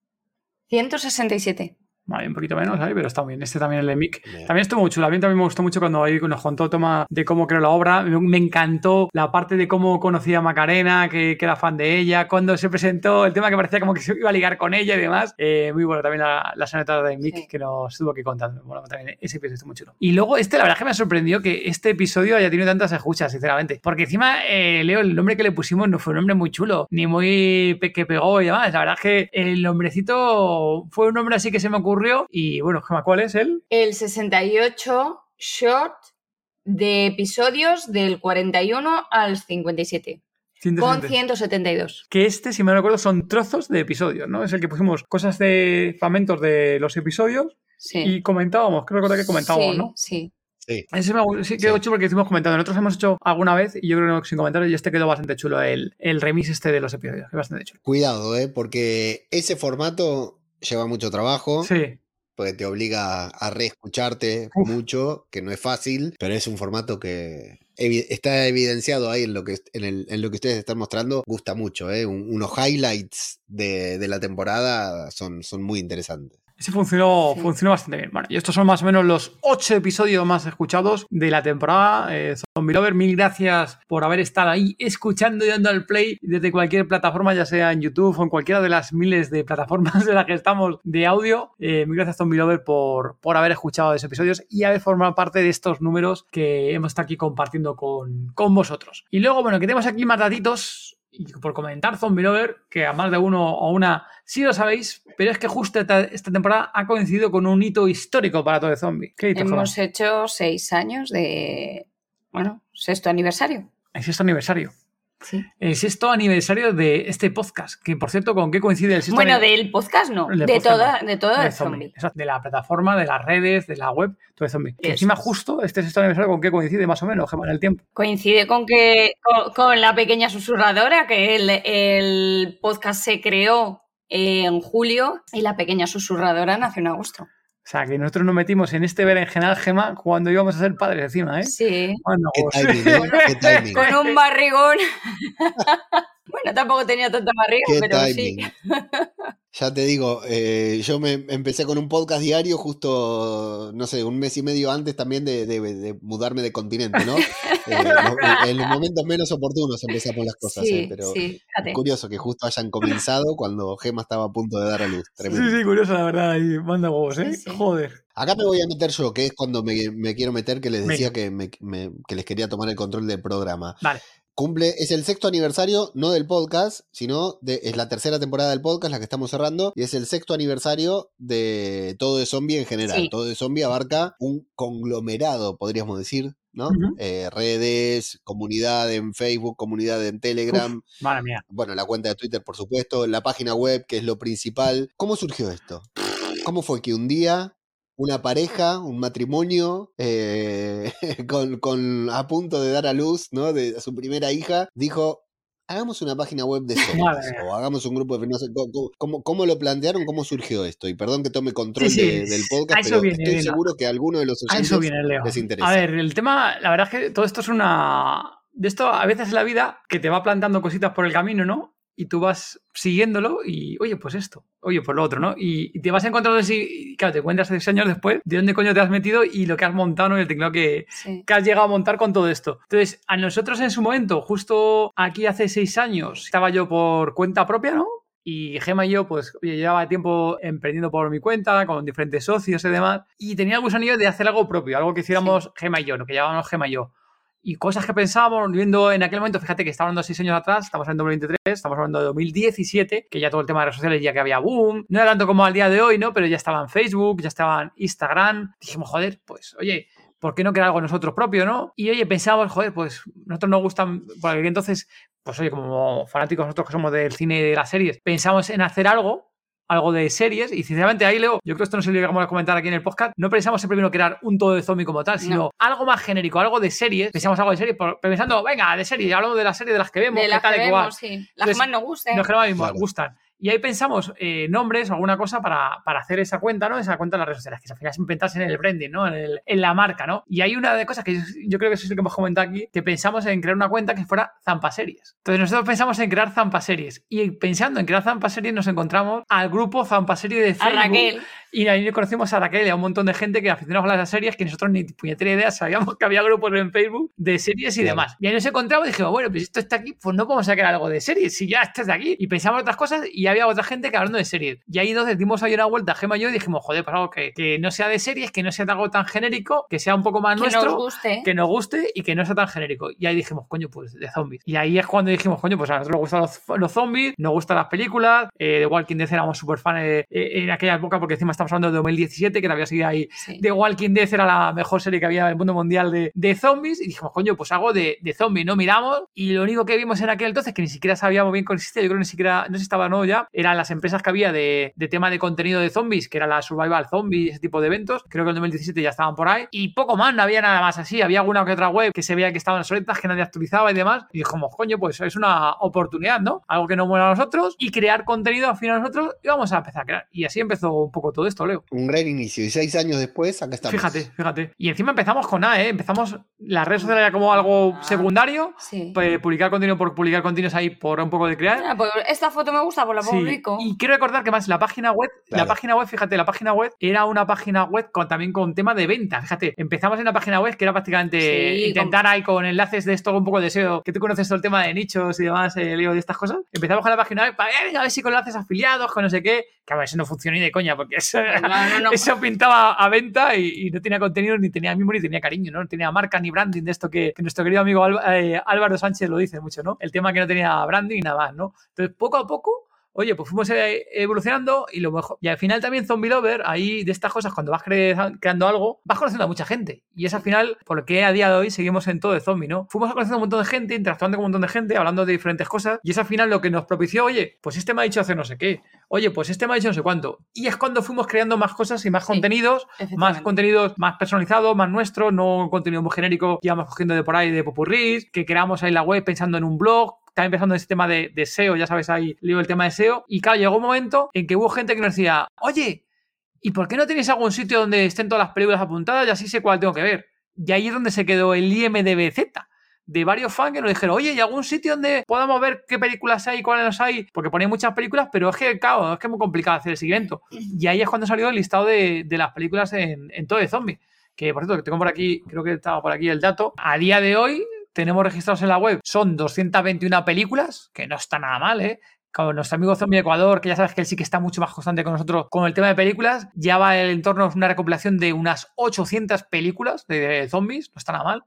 167. Vale, un poquito menos ahí, pero está bien. Este también, el de Mick. Bien. También estuvo muy chulo. A mí también me gustó mucho cuando ahí nos contó Toma de cómo creó la obra. Me, me encantó la parte de cómo conocía a Macarena, que, que era fan de ella, cuando se presentó, el tema que parecía como que se iba a ligar con ella y demás. Eh, muy bueno también la, las anécdotas de Mick Sí. que nos estuvo aquí contando. Bueno, también ese episodio estuvo muy chulo. Y luego este, la verdad es que me sorprendió que este episodio haya tenido tantas escuchas, sinceramente. Porque encima, eh, Leo, el nombre que le pusimos no fue un nombre muy chulo, ni muy pe- que pegó y demás. La verdad es que el nombrecito fue un nombre así que se me ocurrió y bueno, Gemma, ¿cuál es él? El 68, short de episodios del 41 al 57. Con 160. 172. Que este, si me recuerdo, son trozos de episodios, ¿no? Es el que pusimos cosas de fragmentos de los episodios Sí. y comentábamos, creo que comentábamos, sí, ¿no? Sí. Sí. Ese me sí, quedó Sí. chulo porque hicimos comentando. Nosotros hemos hecho alguna vez y yo creo que sin comentarios y este quedó bastante chulo, el, el remix este de los episodios. que es bastante chulo. Cuidado, ¿eh? Porque ese formato lleva mucho trabajo. Sí, porque te obliga a reescucharte Uf. mucho, que no es fácil, pero es un formato que está evidenciado ahí en lo que, en, el- en lo que ustedes están mostrando, gusta mucho, ¿eh? Un- unos highlights de, de la temporada son, son muy interesantes. Ese funcionó, Sí. funcionó bastante bien. Bueno, y estos son más o menos los ocho episodios más escuchados de la temporada. Eh, Zombie Lover, mil gracias por haber estado ahí escuchando y dando al play desde cualquier plataforma, ya sea en YouTube o en cualquiera de las miles de plataformas [LAUGHS] de las que estamos de audio. Eh, mil gracias, Zombie Lover, por, por haber escuchado esos episodios y haber formado parte de estos números que hemos estado aquí compartiendo con, con vosotros. Y luego, bueno, que tenemos aquí más datitos. Y por comentar Zombie Lover, que a más de uno o una sí lo sabéis, pero es que justo esta, esta temporada ha coincidido con un hito histórico para todo el zombie. ¿Qué hito, Hemos hecho seis años de, bueno, sexto aniversario. El sexto aniversario. Sí. El sexto aniversario de este podcast, que por cierto, ¿con qué coincide el sexto Bueno, aniversario? del podcast no, de, del podcast toda, no. de todo de el zombie. de la plataforma, de las redes, de la web, todo el zombie. Que encima justo este sexto aniversario con qué coincide más o menos, Gemma, en el tiempo. Coincide con que con, con la pequeña susurradora, que el, el podcast se creó en julio y la pequeña susurradora nació en agosto. O sea, que nosotros nos metimos en este berenjenal, Gemma, cuando íbamos a ser padres encima, ¿eh? Sí, Bueno, Qué pues- timing, [LAUGHS] ¿eh? Qué [LAUGHS] timing. con un barrigón. [LAUGHS] bueno, tampoco tenía tanta barriga, Qué pero timing. sí. Ya te digo, eh, yo me empecé con un podcast diario justo, no sé, un mes y medio antes también de, de- de mudarme de continente, ¿no? Eh, en los [LAUGHS] momentos menos oportunos empezamos las cosas, Sí, eh, pero sí, curioso que justo hayan comenzado cuando Gema estaba a punto de dar a luz. Sí, Tremendo. sí, curioso, la verdad, y manda huevos, ¿eh? Joder. Acá me voy a meter yo, que es cuando me, me quiero meter, que les decía que, me- me- que les quería tomar el control del programa. Vale. Cumple, es el sexto aniversario, no del podcast, sino de, es la tercera temporada del podcast, la que estamos cerrando, y es el sexto aniversario de Todo de Zombie en general. Sí. Todo de Zombie abarca un conglomerado, podríamos decir, ¿no? Eh, redes, comunidad en Facebook, comunidad en Telegram, Madre mía. bueno, la cuenta de Twitter, por supuesto, la página web, que es lo principal. ¿Cómo surgió esto? ¿Cómo fue que un día una pareja, un matrimonio, eh, [LAUGHS] con, con- a punto de dar a luz, ¿no? De a su primera hija, dijo, hagamos una página web de [LAUGHS] zombies, o hagamos un grupo de... No sé, ¿cómo, lo plantearon? ¿Cómo surgió esto? Y perdón que tome control Sí, sí, de- del podcast, pero viene, estoy seguro que a alguno de los oyentes viene, les interesa. A ver, el tema, la verdad es que todo esto es una. De esto a veces en la vida que te va plantando cositas por el camino, ¿no? Y tú vas siguiéndolo y, oye, pues esto, oye, pues lo otro, ¿no? Y, y te vas encontrando así, y claro, te encuentras seis años después de dónde coño te has metido y lo que has montado, ¿no? Y el teclado que, Sí. que has llegado a montar con todo esto. Entonces, a nosotros en su momento, justo aquí hace seis años, estaba yo por cuenta propia, ¿no? Y Gema y yo, pues, oye, llevaba tiempo emprendiendo por mi cuenta, con diferentes socios y demás. Y tenía el gusanillo de hacer algo propio, algo que hiciéramos Gema y yo, lo que llamábamos Gema y yo. Y cosas que pensábamos, viendo en aquel momento, fíjate que estaba hablando seis años atrás, estamos en 2023, estamos hablando de 2017, que ya todo el tema de redes sociales ya que había boom. No era tanto como al día de hoy, ¿no? Pero ya estaba en Facebook, ya estaba en Instagram. Dijimos, joder, pues, oye, ¿por qué no crear algo nosotros propio, no? Y oye, pensábamos, joder, pues nosotros nos gustan, por aquel entonces, pues oye, como fanáticos nosotros que somos del cine y de las series, pensamos en hacer algo, algo de series, y sinceramente ahí, Leo, yo creo que esto no se lo llegamos a comentar aquí en el podcast, no pensamos en primero crear un todo de zombie como tal, sino No. algo más genérico, algo de series, pensamos algo de series, pensando, venga, de series, hablamos de las series de las que vemos, De qué las tal, que qué guay. vemos, sí. Las que Entonces, más nos gusten. Nos que Claro. gustan. Y ahí pensamos eh, nombres o alguna cosa para, para hacer esa cuenta, ¿no? Esa cuenta en las redes sociales, que al final es pensarse en el branding, ¿no? En, el- en la marca, ¿no? Y hay una de cosas que yo, yo creo que eso es lo que hemos comentado aquí, que pensamos en crear una cuenta que fuera Zampa Series. Entonces nosotros pensamos en crear Zampa Series. Y pensando en crear Zampa Series nos encontramos al grupo Zampa Series de A Facebook. Raquel. Y ahí conocimos a Raquel y a un montón de gente que aficionados a las series que nosotros ni puñetera idea sabíamos que había grupos en Facebook de series y Claro. demás. Y ahí nos encontramos y dijimos, bueno, pues esto está aquí, pues no podemos sacar algo de series, si ya estás de aquí. Y pensamos otras cosas y había otra gente que hablando de series. Y ahí nos dimos ahí una vuelta, Gema y yo, y dijimos, joder, pues algo que, que no sea de series, que no sea algo tan genérico, que sea un poco más Que nuestro nos guste. que nos guste y que no sea tan genérico. Y ahí dijimos, coño, pues de zombies. Y ahí es cuando dijimos, coño, pues a nosotros nos gustan los, los zombies, nos gustan las películas. Eh, de Walking Dead éramos súper fans eh, en aquella época porque encima estamos hablando de 2017, que todavía sigue ahí. Sí. The Walking Dead era la mejor serie que había en el mundo mundial de, de zombies. Y dijimos, coño, pues algo de, de zombies, ¿no? Miramos. Y lo único que vimos en aquel entonces, que ni siquiera sabíamos bien que existía, yo creo que ni siquiera, no sé si estaba no ya, eran las empresas que había de, de tema de contenido de zombies, que era la Survival Zombies, ese tipo de eventos. Creo que en 2017 ya estaban por ahí. Y poco más, no había nada más así. Había alguna que otra web que se veía que estaban soletas, que nadie actualizaba y demás. Y dijimos, coño, pues es una oportunidad, ¿no? Algo que nos muera a nosotros y crear contenido al final nosotros y vamos a empezar a crear. Y así empezó un poco todo esto, Leo. Un gran inicio. Y seis años después, acá estamos. Fíjate, fíjate. Y encima empezamos con nada, ¿eh? Empezamos las redes sociales ya como algo Ah. secundario. Sí. pues, publicar contenido por publicar contenidos ahí por un poco de crear. Ah, pues esta foto me gusta, pues la Sí, publico. Y quiero recordar que más la página web, la página web, fíjate, la página web era una página web con, también con tema de venta. Fíjate, empezamos en la página web que era prácticamente Sí, intentar ahí con enlaces de esto un poco de SEO, que tú conoces todo el tema de nichos y demás, eh, Leo, de estas cosas. Empezamos con la página web para ver, a ver si con enlaces afiliados, con no sé qué. Que a ver, eso no funciona ni de coña, porque eso, No, no, no. eso pintaba a venta y, y no tenía contenido, ni tenía mimo, ni tenía cariño, ¿no? No tenía marca ni branding de esto que, que nuestro querido amigo eh, Álvaro Sánchez lo dice mucho, ¿no? El tema que no tenía branding y nada más, ¿no? Entonces, poco a poco, oye, pues fuimos eh, evolucionando y lo mejor. Y al final también Zombie Lover, ahí de estas cosas, cuando vas cre- creando algo, vas conociendo a mucha gente. Y es al final porque a día de hoy seguimos en todo de zombie, ¿no? Fuimos conociendo a un montón de gente, interactuando con un montón de gente, hablando de diferentes cosas. Y es al final lo que nos propició, oye, pues este me ha dicho hacer no sé qué. Oye, pues este me ha dicho no sé cuánto. Y es cuando fuimos creando más cosas y más Sí, contenidos, más contenidos más personalizados, más nuestros, no contenido muy genérico que íbamos cogiendo de por ahí de popurrís, que creamos ahí la web pensando en un blog, pensando en ese tema de, de SEO, ya sabes ahí, leo el tema de SEO. Y claro, llegó un momento en que hubo gente que nos decía, oye, ¿y por qué no tenéis algún sitio donde estén todas las películas apuntadas y así sé cuál tengo que ver? Y ahí es donde se quedó el IMDBZ de varios fans que nos dijeron, oye, ¿y algún sitio donde podamos ver qué películas hay, cuáles hay? Porque ponéis muchas películas, pero es que, claro, es que es muy complicado hacer el seguimiento. Y ahí es cuando salió el listado de, de las películas en, todo de zombie. Que, por cierto, que tengo por aquí, creo que estaba por aquí el dato. A día de hoy, tenemos registrados en la web, son 221 películas, que no está nada mal, ¿eh? Con nuestro amigo Zombie Ecuador, que ya sabes que él sí que está mucho más constante con nosotros con el tema de películas, ya va en torno a una recopilación de unas 800 películas de, de zombies, no está nada mal.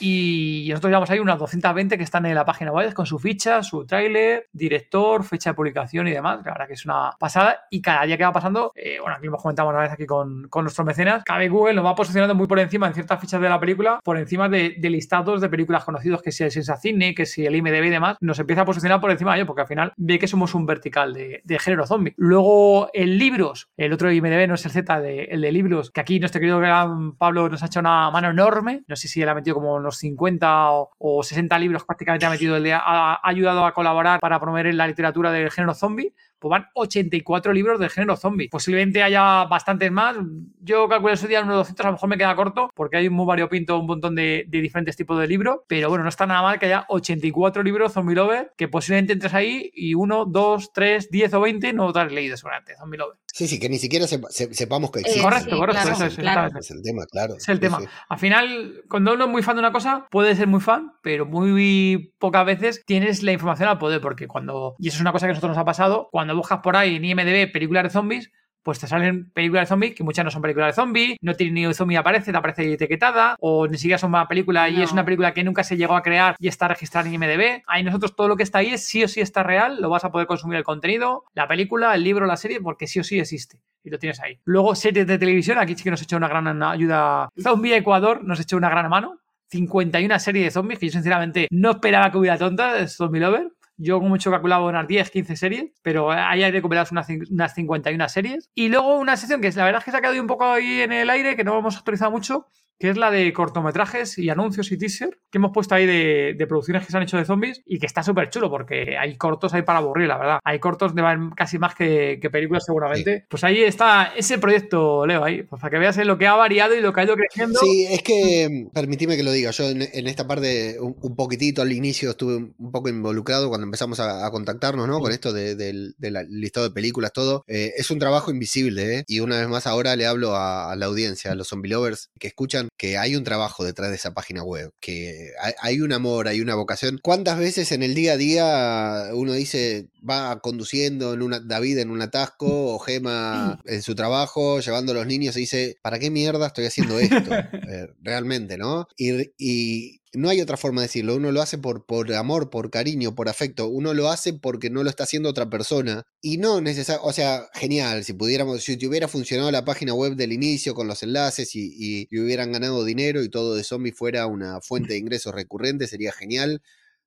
Y nosotros llevamos ahí unas 220 que están en la página web con su ficha, su tráiler, director, fecha de publicación y demás. La verdad que es una pasada. Y cada día que va pasando, eh, bueno, aquí hemos comentado una vez aquí con, con nuestros mecenas, cada vez Google nos va posicionando muy por encima en ciertas fichas de la película, por encima de, listados de películas conocidos, que si el Sensacine, que si el IMDB y demás, nos empieza a posicionar por encima de ello, porque al final ve que somos un vertical de, de género zombie. Luego, en libros, el otro IMDB no es el Z, de, el de libros, que aquí nuestro querido gran Pablo nos ha hecho una mano enorme. No sé si él ha metido como unos 50 o, o 60 libros prácticamente ha metido, el de, ha, ayudado a colaborar para promover la literatura del género zombie pues van 84 libros del género zombie. Posiblemente haya bastantes más. Yo calculé su día unos 200, a lo mejor me queda corto, porque hay muy variopinto, un montón de, diferentes tipos de libros. Pero bueno, no está nada mal que haya 84 libros Zombie Lover, que posiblemente entres ahí y uno, dos, tres, diez o 20 no te has leído seguramente, Zombie Lover. Sí, sí, que ni siquiera sepa, se, sepamos que Eh, existe. correcto, sí, correcto, claro, eso es, claro. exactamente. Es el tema, claro. Es el tema. sí. Al final, cuando uno es muy fan de una cosa, puede ser muy fan, pero muy pocas veces tienes la información al poder, porque cuando, y eso es una cosa que a nosotros nos ha pasado, cuando buscas por ahí en IMDB películas de zombies, pues te salen películas de zombies que muchas no son películas de zombies, no tiene ni un zombie aparece, te aparece etiquetada, o ni siquiera son una película y No. es una película que nunca se llegó a crear y está registrada en IMDB. Ahí nosotros todo lo que está ahí es sí o sí está real, lo vas a poder consumir el contenido, la película, el libro, la serie, porque sí o sí existe. Y lo tienes ahí. Luego, series de televisión, aquí sí que nos ha hecho una gran ayuda. Zombie Ecuador nos ha hecho una gran mano. 51 series de zombies, que yo sinceramente no esperaba que hubiera tontas, Zombie Lover. Yo como mucho calculaba unas 10, 15 series, pero ahí hay recuperadas unas, unas 51 series. Y luego una sección que la verdad es que se ha quedado un poco ahí en el aire, que no hemos actualizado mucho, que es la de cortometrajes y anuncios y teaser, que hemos puesto ahí de, de producciones que se han hecho de zombies y que está súper chulo porque hay cortos ahí para aburrir, la verdad. Hay cortos de casi más que, que películas seguramente. Pues ahí está ese proyecto, Leo, ahí, pues para que veas lo que ha variado y lo que ha ido creciendo. Sí, es que, permitime que lo diga, yo en, en esta parte un, un poquitito al inicio estuve un poco involucrado cuando empezamos a, a contactarnos, ¿no? Con esto de- del, listado de películas, todo. Eh, es un trabajo invisible, ¿eh? Y una vez más ahora le hablo a, a la audiencia, a los zombie lovers que escuchan, que hay un trabajo detrás de esa página web, que hay, hay un amor, hay una vocación. ¿Cuántas veces en el día a día uno dice, va conduciendo en una, David en un atasco o Gema en su trabajo, llevando a los niños y dice, ¿para qué mierda estoy haciendo esto? [LAUGHS] Eh, realmente, ¿no? Y, y no hay otra forma de decirlo. Uno lo hace por, por amor, por cariño, por afecto. Uno lo hace porque no lo está haciendo otra persona. Y no necesariamente, o sea, genial, si pudiéramos, si hubiera funcionado la página web del inicio con los enlaces y, y, hubieran ganado dinero y todo de zombie fuera una fuente de ingresos recurrente, sería genial.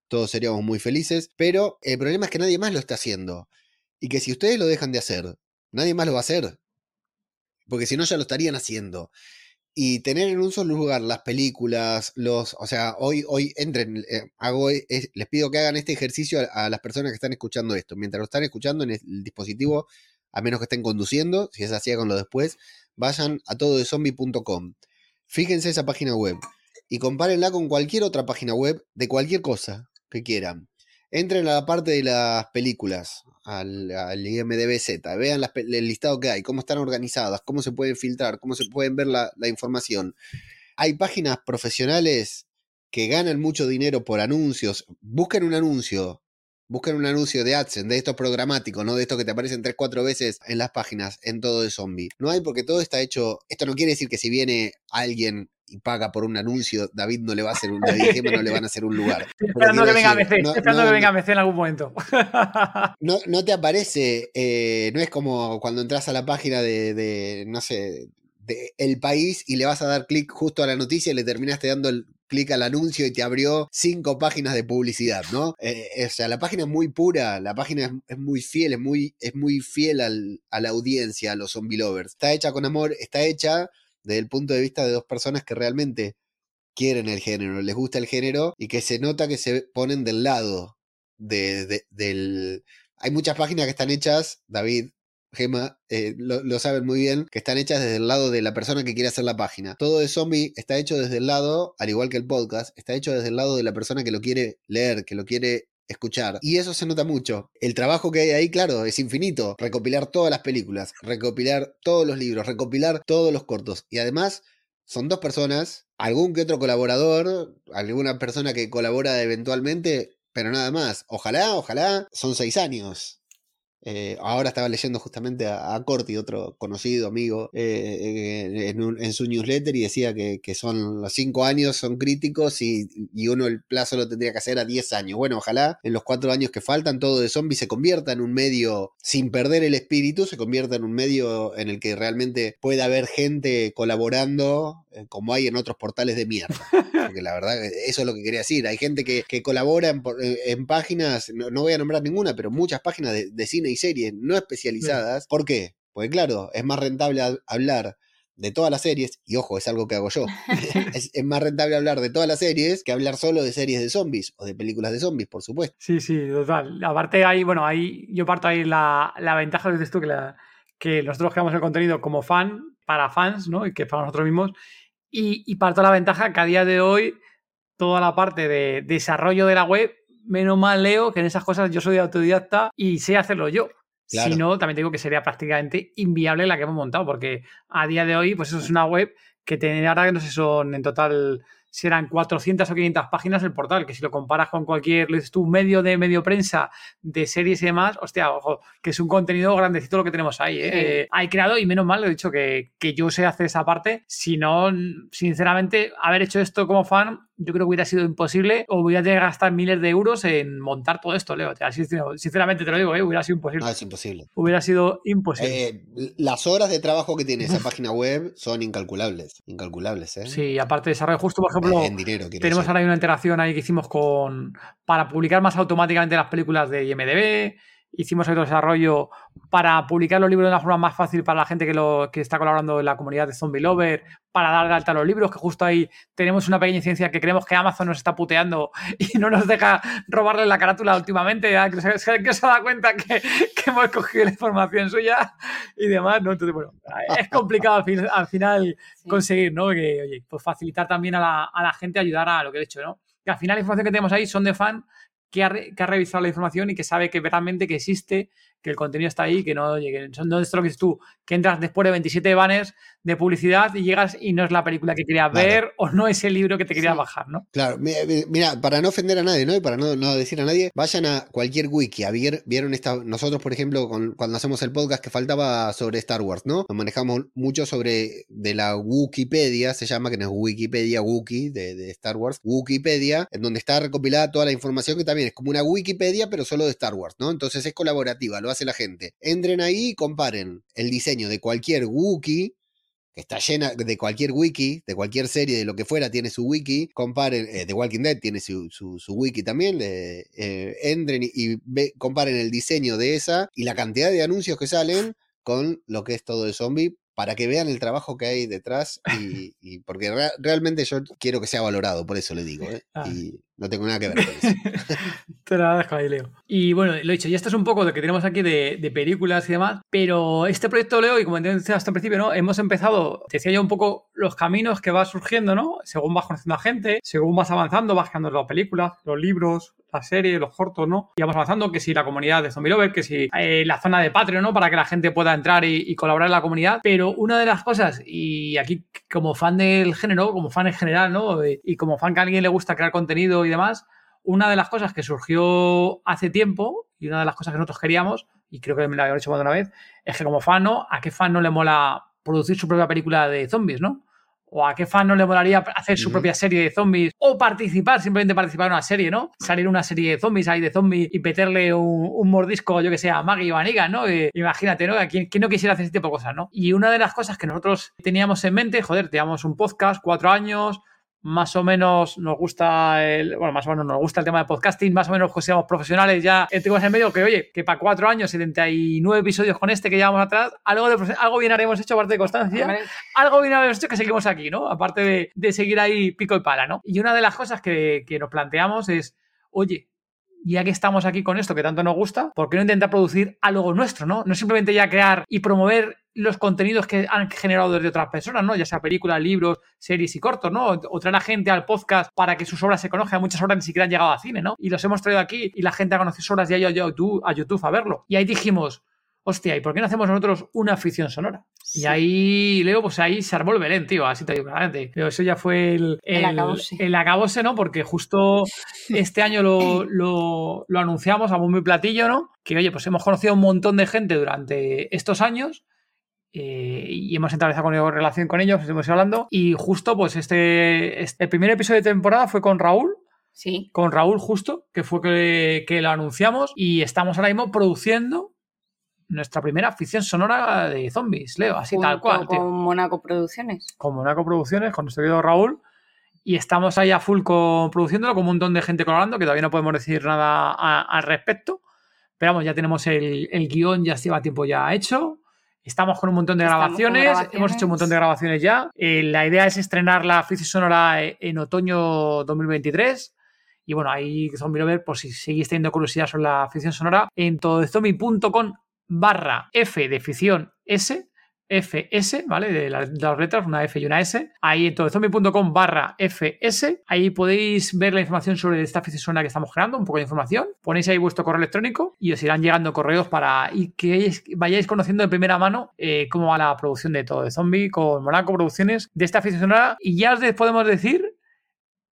Todos seríamos muy felices. Pero el problema es que nadie más lo está haciendo. Y que si ustedes lo dejan de hacer, nadie más lo va a hacer. Porque si no, ya lo estarían haciendo y tener en un solo lugar las películas, los, o sea, hoy, hoy entren, eh, hago, les pido que hagan este ejercicio a, las personas que están escuchando esto, mientras lo están escuchando en el dispositivo, a menos que estén conduciendo, si es así, lo después, vayan a tododezombie.com, fíjense esa página web y compárenla con cualquier otra página web de cualquier cosa que quieran. Entren a la parte de las películas, al, al IMDBZ, vean el listado que hay, cómo están organizadas, cómo se pueden filtrar, cómo se pueden ver la, información. Hay páginas profesionales que ganan mucho dinero por anuncios. Busquen un anuncio, busquen un anuncio de AdSense, de estos programáticos, no de estos que te aparecen tres, cuatro veces en las páginas, en todo de zombie. No hay porque todo está hecho. Esto no quiere decir que si viene alguien y paga por un anuncio, David no le va a hacer un [LAUGHS] David no le van a hacer un lugar. [LAUGHS] esperando que venga MC, esperando que venga MC en algún momento. [LAUGHS] no, no te aparece, eh, no es como cuando entras a la página de, de no sé, de El País y le vas a dar clic justo a la noticia y le terminaste dando el clic al anuncio y te abrió cinco páginas de publicidad, ¿no? Eh, o sea, la página es muy pura, la página es, muy fiel, es muy, es muy fiel al, a la audiencia, a los zombie lovers. Está hecha con amor, está hecha desde el punto de vista de dos personas que realmente quieren el género, les gusta el género y que se nota que se ponen del lado de, del... Hay muchas páginas que están hechas, David, Gema, eh, lo, saben muy bien, que están hechas desde el lado de la persona que quiere hacer la página. Todo de zombie está hecho desde el lado, al igual que el podcast, está hecho desde el lado de la persona que lo quiere leer, que lo quiere escuchar. Y eso se nota mucho. El trabajo que hay ahí, claro, es infinito. Recopilar todas las películas, recopilar todos los libros, recopilar todos los cortos. Y además, son dos personas, algún que otro colaborador, alguna persona que colabora eventualmente, pero nada más. Ojalá, ojalá, son seis años. Eh, ahora estaba leyendo justamente a, Corti, otro conocido amigo, eh, en, su newsletter y decía que, son los cinco años son críticos y, uno el plazo lo tendría que hacer a 10 años. Bueno, ojalá en los cuatro años que faltan todo de zombie se convierta en un medio, sin perder el espíritu, se convierta en un medio en el que realmente pueda haber gente colaborando como hay en otros portales de mierda. Porque la verdad, eso es lo que quería decir. Hay gente que, colabora en, páginas, no, voy a nombrar ninguna, pero muchas páginas de cine y series no especializadas. ¿Por qué? Porque claro, es más rentable hablar de todas las series, y ojo, es algo que hago yo, [LAUGHS] es, más rentable hablar de todas las series que hablar solo de series de zombies o de películas de zombies, por supuesto. Sí, sí, total. Aparte ahí, bueno, ahí yo parto ahí la, la ventaja, dices tú, que, la, que nosotros creamos el contenido como fan, para fans, ¿no? Y que para nosotros mismos, y, y parto la ventaja que a día de hoy toda la parte de desarrollo de la web menos mal leo que en esas cosas yo soy autodidacta y sé hacerlo yo. Si no, también digo que sería prácticamente inviable la que hemos montado, porque a día de hoy, pues eso es una web que tiene ahora que no sé, son en total si eran 400 o 500 páginas el portal, que si lo comparas con cualquier, lo dices tú, medio de medio prensa de series y demás, hostia, ojo, que es un contenido grandecito lo que tenemos ahí. ¿eh? hay creado, y menos mal, lo he dicho, que, que yo sé hacer esa parte, si no, sinceramente, haber hecho esto como fan yo creo que hubiera sido imposible o hubiera tenido que gastar miles de euros en montar todo esto, Leo. sinceramente te lo digo, ¿eh? hubiera sido imposible. No, es imposible. Hubiera sido imposible. Eh, las horas de trabajo que tiene esa página web son incalculables. Incalculables, ¿eh? Sí, aparte de desarrollo, justo por ejemplo, en dinero, tenemos ahora una interacción ahí que hicimos con para publicar más automáticamente las películas de IMDB hicimos otro desarrollo para publicar los libros de una forma más fácil para la gente que, lo, que está colaborando en la comunidad de Zombie Lover, para dar de alta los libros, que justo ahí tenemos una pequeña incidencia que creemos que Amazon nos está puteando y no nos deja robarle la carátula últimamente, que se, que se da cuenta que, hemos cogido la información suya y demás, ¿no? Entonces, bueno, es complicado al, final conseguir, ¿no? Que, oye, pues facilitar también a la, a la gente, ayudar a lo que he hecho, ¿no? Que al final la información que tenemos ahí son de fan que ha, revisado la información y que sabe que realmente que existe, que el contenido está ahí, que no lleguen. Son donde lo tú, que entras después de 27 banners de publicidad y llegas y no es la película que querías ver o no es el libro que te querías bajar, ¿no? Claro, mira, para no ofender a nadie, ¿no? Y para no, decir a nadie, vayan a cualquier wiki. A ver, vieron esta. Nosotros, por ejemplo, cuando hacemos el podcast que faltaba sobre Star Wars, ¿no? Nos manejamos mucho sobre de la Wikipedia, se llama, que no es Wikipedia, Wiki de, de Star Wars, Wikipedia, en donde está recopilada toda la información que también es como una Wikipedia, pero solo de Star Wars, ¿no? Entonces es colaborativa, lo hace la gente. Entren ahí y comparen el diseño de cualquier Wookiee está llena de cualquier wiki, de cualquier serie, de lo que fuera, tiene su wiki. Comparen, eh, The Walking Dead tiene su, wiki también. Eh, entren y, comparen el diseño de esa y la cantidad de anuncios que salen con lo que es todo el zombie para que vean el trabajo que hay detrás y, porque realmente yo quiero que sea valorado, por eso le digo. ¿eh? Ah. Y no tengo nada que ver con eso. [LAUGHS] Te la dejo ahí, Leo. Y bueno, lo he dicho, ya esto es un poco lo que tenemos aquí de, películas y demás, pero este proyecto, Leo, y como decía hasta el principio, ¿no? Hemos empezado, te decía yo un poco los caminos que va surgiendo, ¿no? Según vas conociendo a gente, según vas avanzando, vas creando las películas, los libros, la serie, los cortos, ¿no? Y vamos avanzando, que si la comunidad de Zombie Lover, que si eh, la zona de Patreon, ¿no? Para que la gente pueda entrar y, colaborar en la comunidad. Pero una de las cosas, y aquí como fan del género, como fan en general, ¿no? Y, como fan que a alguien le gusta crear contenido y demás, una de las cosas que surgió hace tiempo y una de las cosas que nosotros queríamos, y creo que me lo había dicho más de una vez, es que como fan, ¿no? ¿A qué fan no le mola producir su propia película de zombies, ¿no? O a qué fan no le molaría hacer su propia serie de zombies o participar, simplemente participar en una serie, ¿no? Salir una serie de zombies ahí de zombies y meterle un, mordisco, yo que sé, a Maggie o a Negan, ¿no? imagínate, ¿no? ¿Quién, ¿Quién, no quisiera hacer ese tipo de cosas, ¿no? Y una de las cosas que nosotros teníamos en mente, joder, teníamos un podcast, cuatro años, más o menos nos gusta el, bueno, más o menos nos gusta el tema de podcasting, más o menos pues seamos profesionales ya, tenemos en medio que, oye, que para cuatro años, 79 episodios con este que llevamos atrás, algo, de, algo bien haremos hecho aparte de constancia, algo bien haremos hecho que seguimos aquí, ¿no? Aparte de, seguir ahí pico y pala, ¿no? Y una de las cosas que, que nos planteamos es, oye, ya que estamos aquí con esto que tanto nos gusta, ¿por qué no intentar producir algo nuestro, no? No simplemente ya crear y promover los contenidos que han generado desde otras personas, ¿no? Ya sea películas, libros, series y cortos, ¿no? O traer a gente al podcast para que sus obras se conozcan. Muchas obras ni siquiera han llegado a cine, ¿no? Y los hemos traído aquí y la gente ha conocido sus obras y ha ido a YouTube a verlo. Y ahí dijimos, hostia, ¿y por qué no hacemos nosotros una ficción sonora? Y ahí, Leo, pues ahí se armó el Belén, tío, así te digo claramente. Pero eso ya fue el, el, el, acabose. ¿no? Porque justo [LAUGHS] este año lo, lo, lo anunciamos a muy platillo, ¿no? Que, oye, pues hemos conocido a un montón de gente durante estos años eh, y hemos establecido con relación con ellos, estuvimos hablando. Y justo, pues este, este, el primer episodio de temporada fue con Raúl. Sí. Con Raúl, justo, que fue que, que lo anunciamos. Y estamos ahora mismo produciendo nuestra primera ficción sonora de zombies, Leo, así tal cual. Con Monaco Producciones. Con Monaco Producciones, con nuestro querido Raúl. Y estamos ahí a full con, produciéndolo, con un montón de gente colaborando, que todavía no podemos decir nada al respecto. Pero vamos, ya tenemos el, el guion, ya lleva tiempo ya hecho. Estamos con un montón de grabaciones, hemos hecho un montón de grabaciones ya. Eh, la idea es estrenar la ficción sonora en otoño 2023. Y bueno, ahí Zombie Lover, por si seguís teniendo curiosidad sobre la ficción sonora, en todozombie.com barra F de ficción S FS, ¿vale? De las, dos letras, una F y una S. Ahí en todozombie.com barra FS. Ahí podéis ver la información sobre esta ficción que estamos creando, un poco de información. Ponéis ahí vuestro correo electrónico y os irán llegando correos para y que vayáis conociendo de primera mano eh, cómo va la producción de todo de zombie con Monaco Producciones de esta ficción Y ya os podemos decir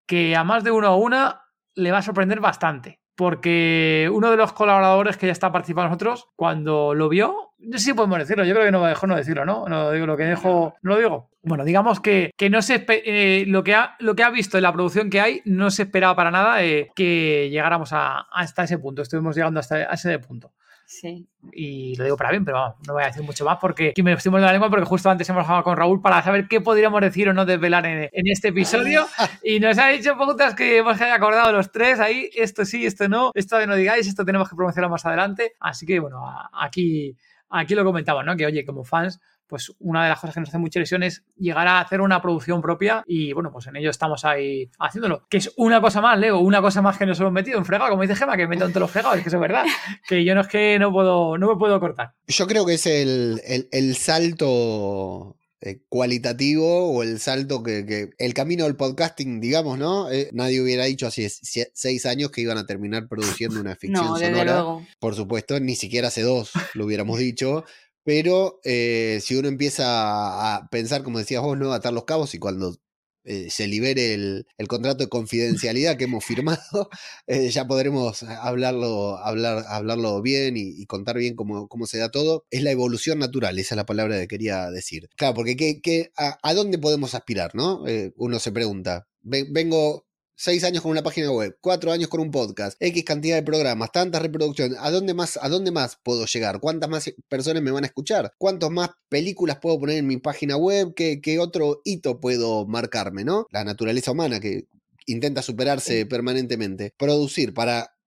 que a más de uno a una le va a sorprender bastante porque uno de los colaboradores que ya está participando nosotros, cuando lo vio, no sé si podemos decirlo, yo creo que no me dejó no decirlo, ¿no? No digo lo que dejo, no lo digo. Bueno, digamos que, no se eh, lo, que ha, lo que ha visto en la producción que hay, no se esperaba para nada eh, que llegáramos hasta ese punto, estuvimos llegando hasta ese punto. Sí. Y lo digo para bien, pero vamos, no voy a decir mucho más porque aquí me estoy de la lengua porque justo antes hemos hablado con Raúl para saber qué podríamos decir o no desvelar en, en este episodio. [LAUGHS] y nos ha dicho preguntas que hemos acordado los tres ahí, esto sí, esto no, esto no digáis, esto tenemos que promocionarlo más adelante. Así que bueno, aquí, aquí lo comentaba, ¿no? Que oye, como fans, pues una de las cosas que nos hace mucha ilusión es llegar a hacer una producción propia y bueno, pues en ello estamos ahí haciéndolo. Que es una cosa más, Leo, una cosa más que nos hemos metido en fregado, como dice Gema, que me meto en todos los fregados, es que eso es verdad, [LAUGHS] que yo no es que no puedo, no me puedo cortar. Yo creo que es el, salto eh, cualitativo o el salto que, el camino del podcasting, digamos, ¿no? Eh, nadie hubiera dicho hace seis años que iban a terminar produciendo una ficción no, sonora. Luego. Por supuesto, ni siquiera hace dos lo hubiéramos dicho. Pero eh, si uno empieza a pensar, como decías vos, ¿no? Atar los cabos y cuando eh, se libere el, contrato de confidencialidad que hemos firmado, [LAUGHS] eh, ya podremos hablarlo, hablar, hablarlo bien y, contar bien cómo, cómo, se da todo. Es la evolución natural, esa es la palabra que quería decir. Claro, porque ¿qué, a, dónde podemos aspirar? ¿no? Uno se pregunta. Vengo seis años con una página web, cuatro años con un podcast, X cantidad de programas, tantas reproducciones, ¿a dónde más, a dónde más puedo llegar? ¿Cuántas más personas me van a escuchar? ¿Cuántas más películas puedo poner en mi página web? ¿Qué, qué otro hito puedo marcarme, no? La naturaleza humana que intenta superarse permanentemente. Producir para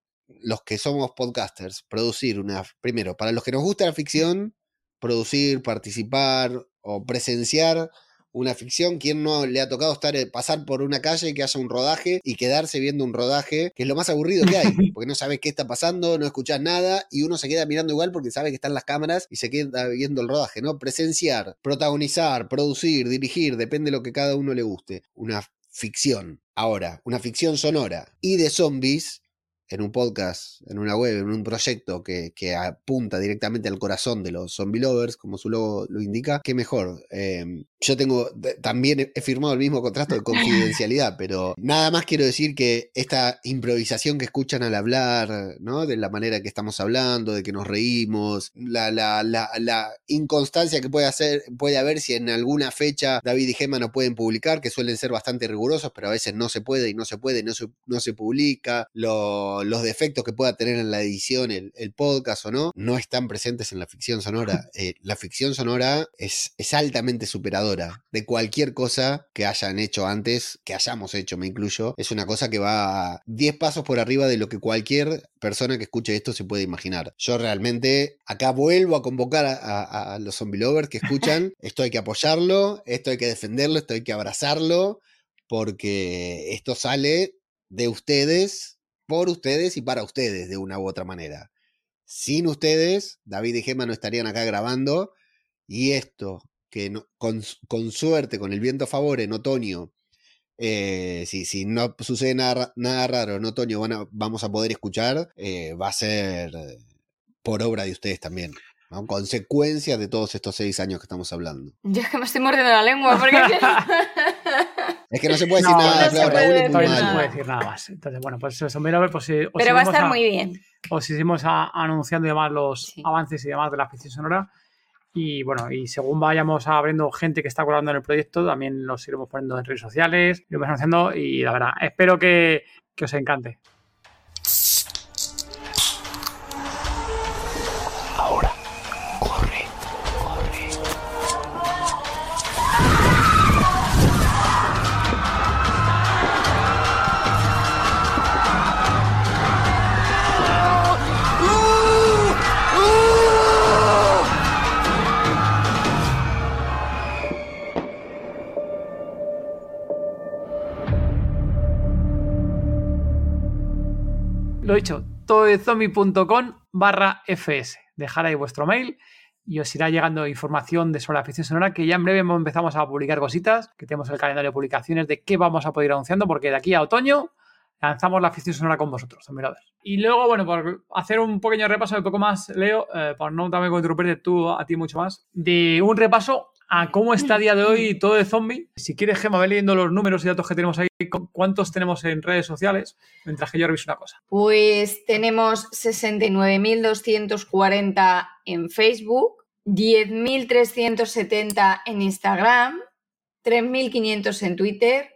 los que somos podcasters, producir una, primero, para los que nos gusta la ficción, producir, participar o presenciar una ficción, ¿quién no le ha tocado estar eh, pasar por una calle que haya un rodaje y quedarse viendo un rodaje, que es lo más aburrido que hay, [LAUGHS] porque no sabes qué está pasando, no escuchas nada y uno se queda mirando igual porque sabe que están las cámaras y se queda viendo el rodaje, ¿no? Presenciar, protagonizar, producir, dirigir, depende de lo que cada uno le guste. Una ficción. Ahora, una ficción sonora y de zombies en un podcast, en una web, en un proyecto que, apunta directamente al corazón de los zombie lovers, como su logo lo indica, qué mejor. Em, yo tengo, también he firmado el mismo contrato de confidencialidad, [LAUGHS] pero nada más quiero decir que esta improvisación que escuchan al hablar, ¿no? De la manera que estamos hablando, de que nos reímos, la, la, la, inconstancia que puede, hacer, puede haber si en alguna fecha David y Gemma no pueden publicar, que suelen ser bastante rigurosos, pero a veces no se puede y no se puede, no se, no se publica. Lo, los defectos que pueda tener en la edición el, podcast o no, no están presentes en la ficción sonora. [LAUGHS] Eh, la ficción sonora es, es altamente superadora de cualquier cosa que hayan hecho antes, que hayamos hecho, me incluyo. Es una cosa que va 10 pasos por arriba de lo que cualquier persona que escuche esto se puede imaginar. Yo realmente acá vuelvo a convocar a, a los zombie lovers que escuchan. [LAUGHS] esto hay que apoyarlo, esto hay que defenderlo, esto hay que abrazarlo, porque esto sale de ustedes por ustedes y para ustedes de una u otra manera. Sin ustedes, David y Gemma no estarían acá grabando y esto, que con, suerte, con el viento a favor en otoño, eh, si, no sucede nada, nada raro en otoño vamos a poder escuchar, eh, va a ser por obra de ustedes también. Consecuencias de todos estos seis años que estamos hablando. [LAUGHS] Yo es que me estoy mordiendo la lengua porque... [LAUGHS] Es que no se puede decir nada, claro, Raúl es muy No se puede decir nada más. Entonces, bueno, pues eso, mira, pues, eh, Pero va a estar muy bien. Os seguimos anunciando y demás los avances y demás de la ficción sonora. Y bueno, y según vayamos abriendo gente que está colaborando en el proyecto, también los iremos poniendo en redes sociales, vamos anunciando y la verdad, espero que, que os encante. Lo dicho, todozombie.com barra fs. Dejar ahí vuestro mail y os irá llegando información de sobre la ficción sonora que ya en breve empezamos a publicar cositas, que tenemos el calendario de publicaciones de qué vamos a poder ir anunciando, porque de aquí a otoño lanzamos la ficción sonora con vosotros, Y luego, bueno, por hacer un pequeño repaso de poco más, Leo, eh, por no también interrumpirte tú a ti mucho más, de un repaso a cómo está a día de hoy todo de zombie. Si quieres, Gemma, ve leyendo los números y datos que tenemos ahí, cuántos tenemos en redes sociales, mientras que yo reviso una cosa. Pues tenemos 69.240 en Facebook, 10.370 en Instagram, 3.500 en Twitter,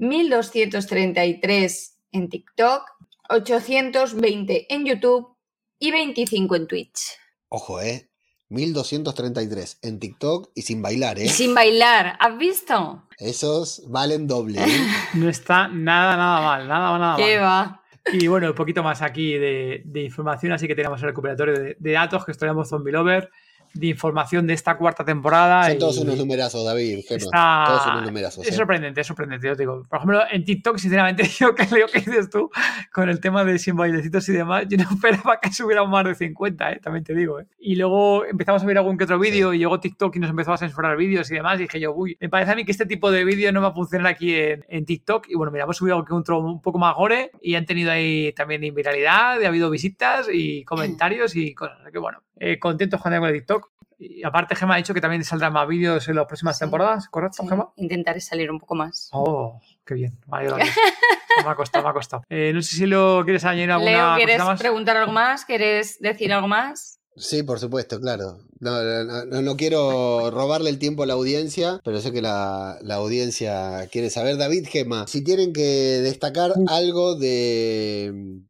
1.233 en TikTok, 820 en YouTube y 25 en Twitch. Ojo, ¿eh? 1233 en TikTok y sin bailar, ¿eh? sin bailar, ¿has visto? Esos valen doble. ¿eh? [LAUGHS] no está nada, nada mal, nada, nada ¿Qué va? Y bueno, un poquito más aquí de, información, así que tenemos el recuperatorio de, datos, que estudiamos Zombie Lover, de información de esta cuarta temporada. Son todos unos numerazos, David. Está- Todos unos numerazos. Es ¿eh? sorprendente, es sorprendente. Yo te digo, por ejemplo, en TikTok, sinceramente, [LAUGHS] yo que leo que dices tú con el tema de sin bailecitos y demás, yo no [LAUGHS] esperaba que subieran más de 50, ¿eh? también te digo. ¿eh? Y luego empezamos a ver algún que otro vídeo y llegó TikTok y nos empezó a censurar vídeos y demás. Y dije yo, uy, me parece a mí que este tipo de vídeo no va a funcionar aquí en, en TikTok. Y bueno, mira, hemos subido algo que otro un poco más gore y han tenido ahí también viralidad, y ha habido visitas y comentarios y cosas. Así que bueno, eh, contentos con el TikTok. Y aparte, Gemma ha dicho que también saldrán más vídeos en las próximas Sí. temporadas, ¿correcto, Sí, Gemma? intentaré salir un poco más. Oh, qué bien. Me alegro mucho. [LAUGHS] me ha costado, me ha costado. Eh, no sé si lo quieres añadir alguna Leo, ¿quieres más. preguntar algo más? ¿Quieres decir algo más? Sí, por supuesto, claro. No, no, no- no quiero robarle el tiempo a la audiencia, pero sé que la, la audiencia quiere saber. David Gema, si tienen que destacar algo de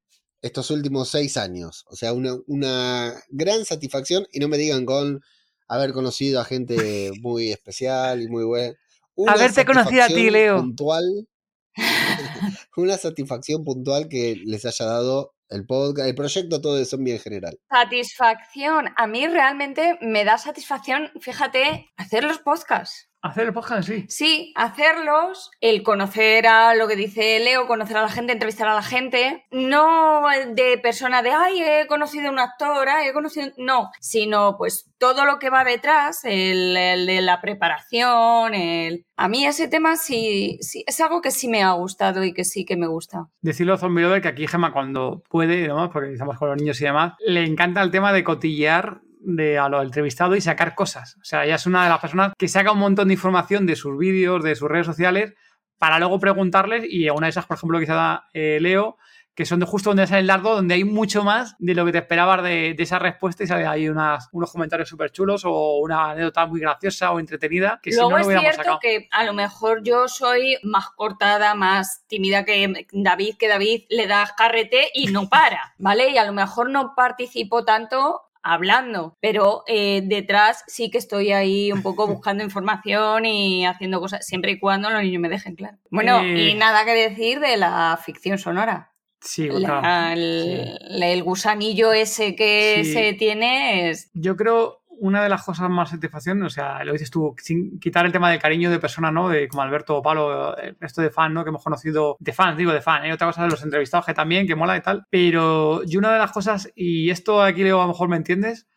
estos últimos seis años, o sea, una, una gran satisfacción, y no me digan con haber conocido a gente muy especial y muy buena. Una Haberte conocido a ti, Leo. Puntual, [LAUGHS] una satisfacción puntual que les haya dado el podcast, el proyecto, todo eso en bien general. Satisfacción. A mí realmente me da satisfacción, fíjate, hacer los podcasts. Hacer el podcast, sí. Sí, hacerlos, el conocer a lo que dice Leo, conocer a la gente, entrevistar a la gente, no de persona de, ay, he conocido a un actor, ay, he conocido... No, sino pues todo lo que va detrás, el, el de la preparación, el... A mí ese tema sí, sí, es algo que sí me ha gustado y que sí que me gusta. Decirlo a Zombie Lover que aquí Gemma cuando puede, y demás, porque estamos con los niños y demás, le encanta el tema de cotillear de a lo entrevistado y sacar cosas. O sea, ella es una de las personas que saca un montón de información de sus vídeos, de sus redes sociales, para luego preguntarles, y una de esas, por ejemplo, que se da eh, Leo, que son de justo donde sale el dardo, donde hay mucho más de lo que te esperabas de, de esa respuesta y sale ahí unas, unos comentarios súper chulos o una anécdota muy graciosa o entretenida que si no lo es hubiéramos cierto sacado. que a lo mejor yo soy más cortada, más tímida que David, que David le da carrete y no para, [LAUGHS] ¿vale? Y a lo mejor no participo tanto hablando, pero eh, detrás sí que estoy ahí un poco [LAUGHS] buscando información y haciendo cosas, siempre y cuando los niños me dejen, claro. Bueno, Eh. y nada que decir de la ficción sonora. Sí, La- el, el gusanillo ese que Sí. se tiene es... Yo creo una de las cosas más satisfacción, o sea, lo dices tú, sin quitar el tema del cariño de personas, ¿no? De como Alberto o Palo, el resto de fans, ¿no? Que hemos conocido, de fans, digo de fan, ¿eh? Otra cosa de los entrevistados que también, que mola y tal. Pero yo una de las cosas, y esto aquí Leo a lo mejor me entiendes,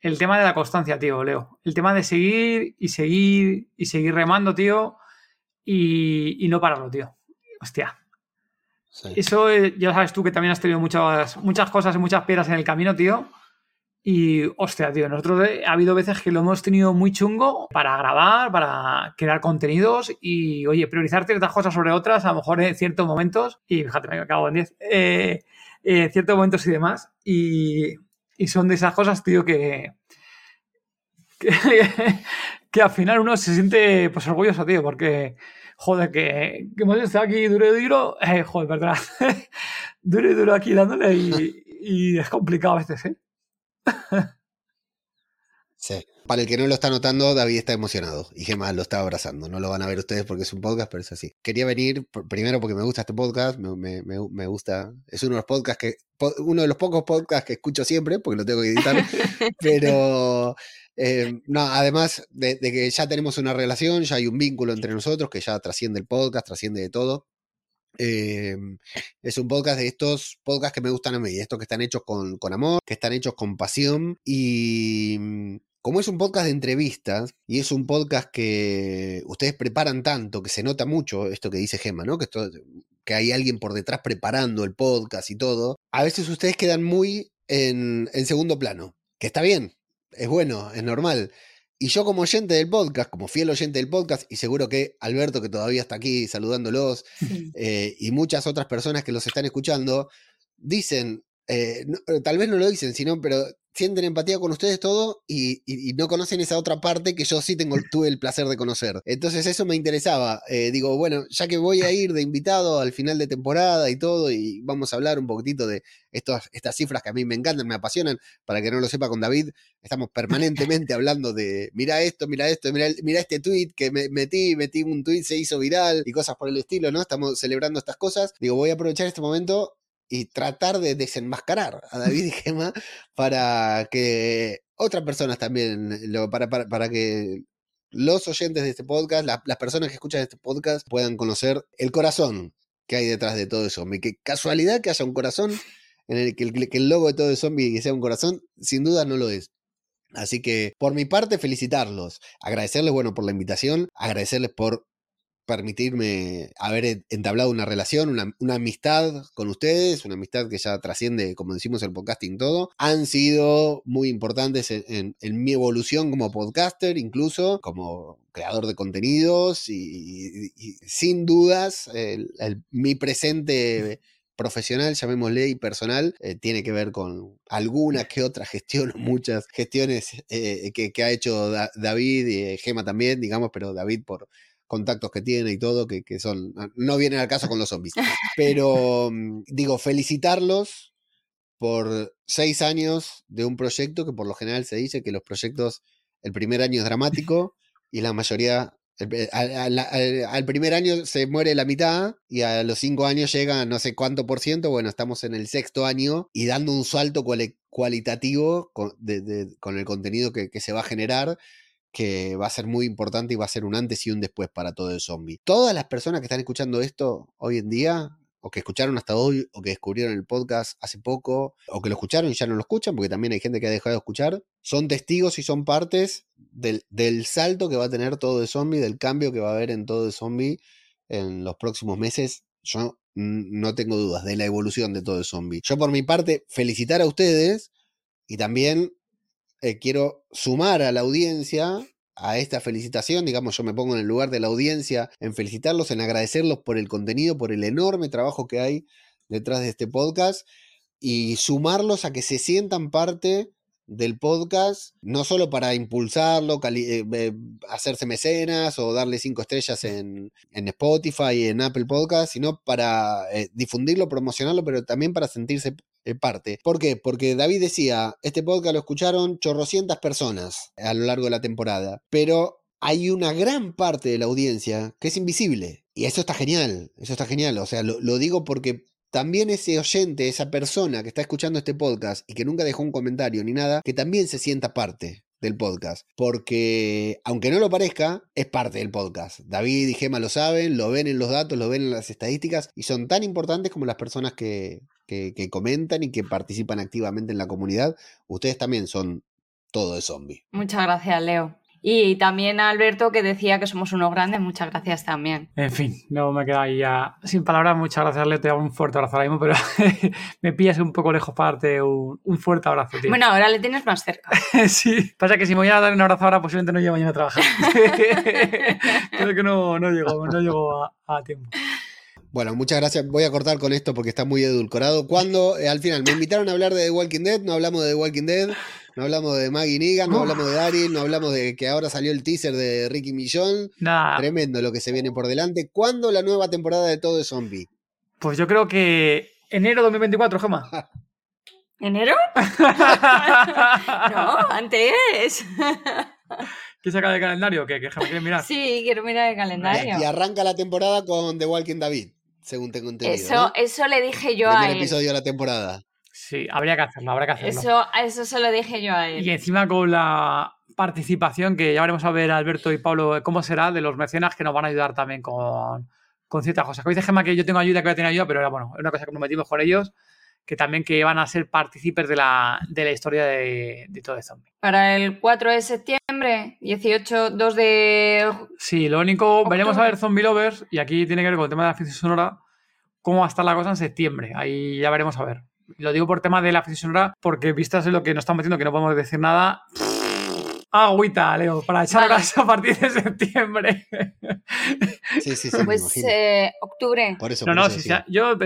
el tema de la constancia, tío, Leo. El tema de seguir y seguir y seguir remando, tío, y, y no pararlo, tío. Hostia. Sí. Eso eh, ya sabes tú que también has tenido muchas, muchas cosas y muchas piedras en el camino, tío. Y, hostia, tío, nosotros eh, ha habido veces que lo hemos tenido muy chungo para grabar, para crear contenidos y, oye, priorizar ciertas cosas sobre otras, a lo mejor en ciertos momentos, y fíjate, me acabo en 10, eh, en ciertos momentos y demás, y, y son de esas cosas, tío, que, que, [LAUGHS] al final uno se siente, pues, orgulloso, tío, porque, joder, que, hemos estado aquí duro y duro, eh, joder, perdona, [LAUGHS] duro y duro aquí dándole y, y es complicado a veces, ¿eh? Sí. Para el que no lo está notando, David está emocionado y Gemma lo está abrazando. No lo van a ver ustedes porque es un podcast, pero es así. Quería venir primero porque me gusta este podcast, me, me- me- gusta. Es uno de los podcasts que uno de los pocos podcasts que escucho siempre porque lo tengo que editar. [LAUGHS] pero eh, no, además de, de que ya tenemos una relación, ya hay un vínculo entre nosotros que ya trasciende el podcast, trasciende de todo. Eh, es un podcast de estos podcasts que me gustan a mí, estos que están hechos con, amor, que están hechos con pasión y mm, como es un podcast de entrevistas y es un podcast que ustedes preparan tanto, que se nota mucho esto que dice Gemma, ¿no? Que, que hay alguien por detrás preparando el podcast y todo, a veces ustedes quedan muy en, en segundo plano, que está bien, es bueno, es normal. Y yo como oyente del podcast, como fiel oyente del podcast, y seguro que Alberto, que todavía está aquí saludándolos, eh, y muchas otras personas que los están escuchando, dicen, eh, no- tal vez no lo dicen, sino, pero sienten empatía con ustedes todo y, y- y no conocen esa otra parte que yo sí tengo, [LAUGHS] tuve el placer de conocer. Entonces eso me interesaba. Eh, digo, bueno, ya que voy a ir de invitado al final de temporada y todo, y vamos a hablar un poquitito de estos, estas cifras que a mí me encantan, me apasionan, para que no lo sepa con David, estamos permanentemente hablando de, mira esto, mira esto, mira, mira este tweet que me metí, metí un tweet, se hizo viral y cosas por el estilo, ¿no? Estamos celebrando estas cosas. Digo, voy a aprovechar este momento y tratar de desenmascarar a David y Gema para que otras personas también, lo, para, para, para que los oyentes de este podcast, la- las personas que escuchan este podcast puedan conocer el corazón que hay detrás de todo eso. Qué casualidad que haya un corazón en el que el, que el logo de todo el zombie sea un corazón, sin duda no lo es. Así que por mi parte felicitarlos, agradecerles bueno por la invitación, agradecerles por permitirme haber en- entablado una relación, una, amistad con ustedes, una amistad que ya trasciende, como decimos, el podcasting todo. Han sido muy importantes en, en- mi evolución como podcaster, incluso como creador de contenidos y, sin dudas mi presente profesional, llamémosle, y personal, eh, tiene que ver con alguna que otra gestión, muchas gestiones eh, que, ha hecho Da- David y eh, Gema también, digamos, pero David por contactos que tiene y todo, que, que son, no vienen al caso con los zombies. [LAUGHS] Pero mm, digo, felicitarlos por seis años de un proyecto que por lo general se dice que los proyectos, el primer año es dramático y la mayoría, el- el- al, al- al- al primer año se muere la mitad y a los cinco años llega no sé cuánto por ciento, bueno, estamos en el sexto año y dando un salto cuali- cualitativo con, de- de- con el contenido que, que se va a generar que va a ser muy importante y va a ser un antes y un después para todo el zombie. Todas las personas que están escuchando esto hoy en día, o que escucharon hasta hoy, o que descubrieron el podcast hace poco, o que lo escucharon y ya no lo escuchan, porque también hay gente que ha dejado de escuchar, son testigos y son partes del, salto que va a tener todo el zombie, del cambio que va a haber en todo el zombie en los próximos meses. Yo no tengo dudas de la evolución de todo el zombie. Yo por mi parte, felicitar a ustedes y también eh, quiero sumar a la audiencia a esta felicitación, digamos, yo me pongo en el lugar de la audiencia en felicitarlos, en agradecerlos por el contenido, por el enorme trabajo que hay detrás de este podcast y sumarlos a que se sientan parte del podcast, no solo para impulsarlo, eh, eh, hacerse mecenas o darle cinco estrellas en, en Spotify y en Apple Podcast, sino para eh, difundirlo, promocionarlo, pero también para sentirse parte. ¿Por qué? Porque David decía, este podcast lo escucharon chorrocientas personas a lo largo de la temporada, pero hay una gran parte de la audiencia que es invisible. Y eso está genial, eso está genial. O sea, lo, lo digo porque también ese oyente, esa persona que está escuchando este podcast y que nunca dejó un comentario ni nada, que también se sienta parte del podcast. Porque, aunque no lo parezca, es parte del podcast. David y Gema lo saben, lo ven en los datos, lo ven en las estadísticas y son tan importantes como las personas que, que, que comentan y que participan activamente en la comunidad. Ustedes también son todo de zombie. Muchas gracias, Leo. Y también a Alberto que decía que somos unos grandes, muchas gracias también. En fin, no me queda ahí ya sin palabras. Muchas gracias, Leo. Te hago un fuerte abrazo ahora mismo, pero [LAUGHS] me pillas un poco lejos para darte un, un fuerte abrazo, tío. Bueno, ahora le tienes más cerca. [LAUGHS] sí, pasa que si me voy a dar un abrazo ahora, posiblemente no llego mañana a trabajar. [LAUGHS] Creo que no, no llego, no llego a, a tiempo. Bueno, muchas gracias. Voy a cortar con esto porque está muy edulcorado. Cuando eh, al final me invitaron a hablar de The Walking Dead, no hablamos de The Walking Dead, no hablamos de Maggie Negan, no hablamos de Daryl, no hablamos de que ahora salió el teaser de Ricky Millón. Tremendo lo que se viene por delante. ¿Cuándo la nueva temporada de Todo de Zombie? pues yo creo que enero 2024, Gema. [LAUGHS] ¿Enero? [LAUGHS] No, antes. ¿Qué saca del calendario? ¿Qué, quiere mirar? Sí, quiero mirar el calendario. Y arranca la temporada con The Walking David, según tengo entendido. Eso, ¿no? eso le dije yo a él. episodio de la temporada. Sí, habría que hacerlo, habría que hacerlo. Eso, eso se lo dije yo a Y él. encima con la participación, que ya veremos a ver Alberto y Pablo eh, cómo será, de los mecenas que nos van a ayudar también con, con ciertas cosas. Que dice Gemma que yo tengo ayuda, que voy a tener ayuda, pero era bueno, es una cosa que nos metimos con ellos, que también que van a ser partícipes de la, de la historia de, de todo el zombie. Para el 4 de septiembre, 18, 2 de... Sí, lo único, veremos a ver Zombie Lovers, y aquí tiene que ver con el tema de la ficción sonora, cómo va a estar la cosa en septiembre. Ahí ya veremos a ver. Lo digo por tema de la ficción sonora, porque vistas en lo que nos están metiendo, que no podemos decir nada. Agüita, Leo, para echar Vale. horas a partir de septiembre. Sí, sí, sí, Pues eh, octubre. Por eso, No, por no, eso si sea- yo,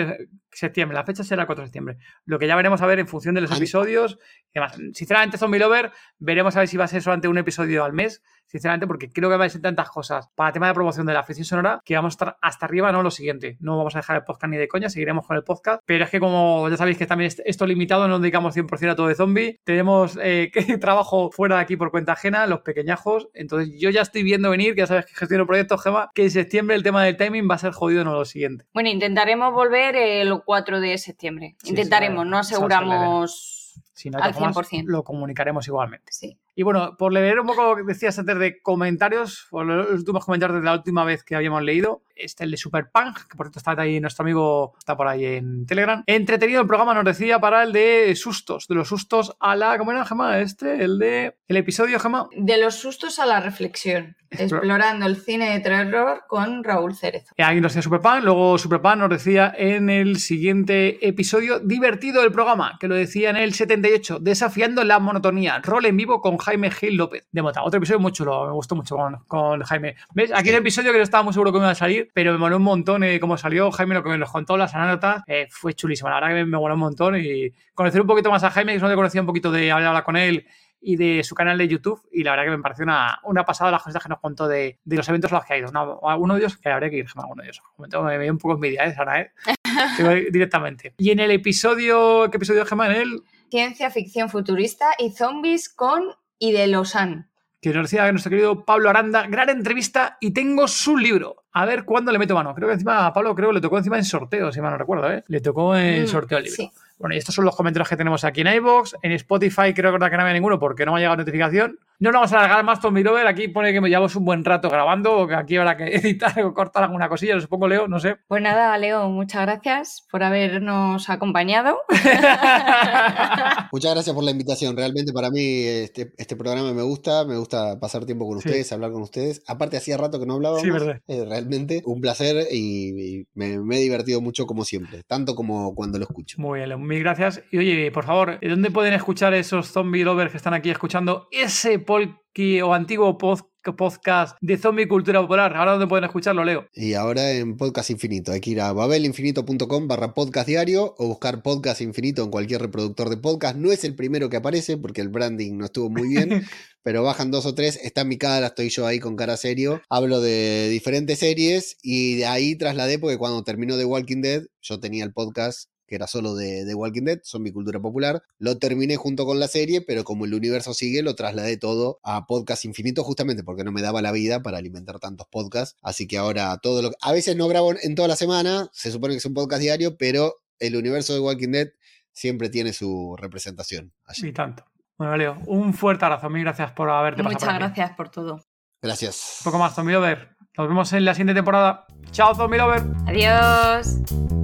septiembre, la fecha será el 4 de septiembre. Lo que ya veremos a ver en función de los episodios. y demás. Sinceramente, Zombie Lover, veremos a ver si va a ser solamente un episodio al mes, sinceramente, porque creo que va a ser tantas cosas para el tema de promoción de la ficción sonora que vamos a estar hasta arriba, no lo siguiente. No vamos a dejar el podcast ni de coña, seguiremos con el podcast. Pero es que, como ya sabéis que también esto limitado, no nos dedicamos 100% a todo de zombie. Tenemos eh, [LAUGHS] trabajo fuera de aquí por cuenta ajena, los pequeñajos. Entonces, yo ya estoy viendo venir, que ya sabes que gestiono proyectos, Gema, que en septiembre el tema del timing va a ser jodido, no lo siguiente. Bueno, intentaremos volver el 4 de septiembre. intentaremos, no aseguramos. Si no al 100%. lo comunicaremos igualmente. Sí. Y bueno, por leer un poco lo que decías antes de comentarios, por los últimos comentarios de la última vez que habíamos leído, este el de Superpunk, que por cierto está ahí, nuestro amigo está por ahí en Telegram. Entretenido el programa nos decía para el de sustos, de los sustos a la, ¿cómo era, Gemma? Este, el de, el episodio, Gemma. De los sustos a la reflexión, explorando el cine de terror con Raúl Cerezo. Y ahí nos decía Superpunk, luego Superpunk nos decía en el siguiente episodio, divertido el programa, que lo decía en el 78, desafiando la monotonía, rol en vivo con Jaime Gil López de Mota. Otro episodio muy chulo, me gustó mucho con, Jaime. ¿Ves? Aquí el episodio que no estaba muy seguro que me iba a salir, pero me moló un montón eh, cómo salió. Jaime lo que me nos contó, las anécdotas, eh, fue chulísimo. La verdad que me, me moló un montón y conocer un poquito más a Jaime, que no te conocía un poquito de hablar con él y de su canal de YouTube. Y la verdad que me pareció una, una pasada las cosas que nos contó de, de, los eventos a los que ha ido. uno de ellos, que habría que ir, a uno de ellos. Me, dio un poco envidia, ¿eh, Sara? ¿eh? [LAUGHS] directamente. Y en el episodio, ¿qué episodio, Gemma? En el... Ciencia ficción futurista y zombies con y de Lausanne. Que nos decía nuestro querido Pablo Aranda, gran entrevista y tengo su libro. A ver cuándo le meto mano. Creo que encima a Pablo creo que le tocó encima en sorteo, si mal no recuerdo, ¿eh? Le tocó en mm, sorteo el libro. Sí. Bueno, y estos son los comentarios que tenemos aquí en iVoox. En Spotify creo que no había ninguno porque no me ha llegado notificación. No nos vamos a alargar más, Tommy Lover. Aquí pone que me llevamos un buen rato grabando, o que aquí habrá que [LAUGHS] editar o cortar alguna cosilla. Lo supongo, Leo, no sé. Pues nada, Leo, muchas gracias por habernos acompañado. [LAUGHS] muchas gracias por la invitación. Realmente para mí este, este, programa me gusta. Me gusta pasar tiempo con ustedes, hablar con ustedes. Aparte, hacía rato que no hablábamos. Sí, verdad. Eh, realmente un placer y, me, me, he divertido mucho como siempre, tanto como cuando lo escucho. Muy bien, Leo mil gracias. Y oye, por favor, ¿dónde pueden escuchar esos zombie lovers que están aquí escuchando ese polki o antiguo podcast de zombie cultura popular? Ahora dónde pueden escucharlo, Leo. Y ahora en Podcast Infinito. Hay que ir a babelinfinito.com barra podcast diario o buscar Podcast Infinito en cualquier reproductor de podcast. No es el primero que aparece porque el branding no estuvo muy bien. [LAUGHS] pero bajan dos o tres, está en mi cara, estoy yo ahí con cara serio, hablo de diferentes series y de ahí trasladé porque cuando terminó The Walking Dead, yo tenía el podcast que era solo de, The Walking Dead, son mi cultura popular. Lo terminé junto con la serie, pero como el universo sigue, lo trasladé todo a podcast infinito, justamente porque no me daba la vida para alimentar tantos podcasts. Así que ahora todo lo A veces no grabo en toda la semana, se supone que es un podcast diario, pero el universo de Walking Dead siempre tiene su representación. Allí. Y tanto. Bueno, Leo, un fuerte abrazo. Mil gracias por haberte Muchas pasado. Muchas gracias por todo. Gracias. Un poco más, Zombie Lover. Nos vemos en la siguiente temporada. Chao, Zombie Lover. Adiós.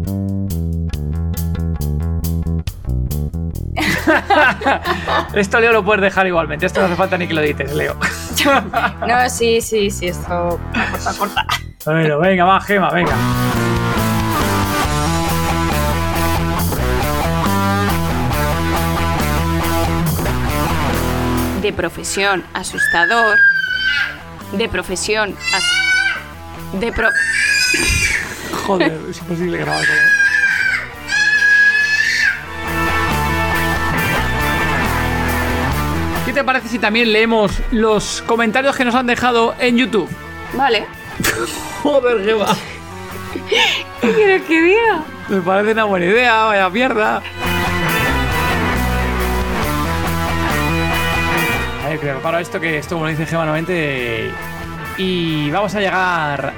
[LAUGHS] esto Leo lo puedes dejar igualmente. Esto no hace falta ni que lo dices, Leo. no, sí, sí, sí, esto corta, corta. Bueno, venga, va, Gema, venga. De profesión asustador. De profesión De pro... Joder, es imposible grabar todo. Te parece si también leemos los comentarios que nos han dejado en YouTube? Vale. [LAUGHS] Joder, qué va. [LAUGHS] ¿Qué quieres que diga? Me parece una buena idea, vaya mierda. A ver, que preparo esto, que esto, como lo dice Gemma nuevamente. Y vamos a llegar.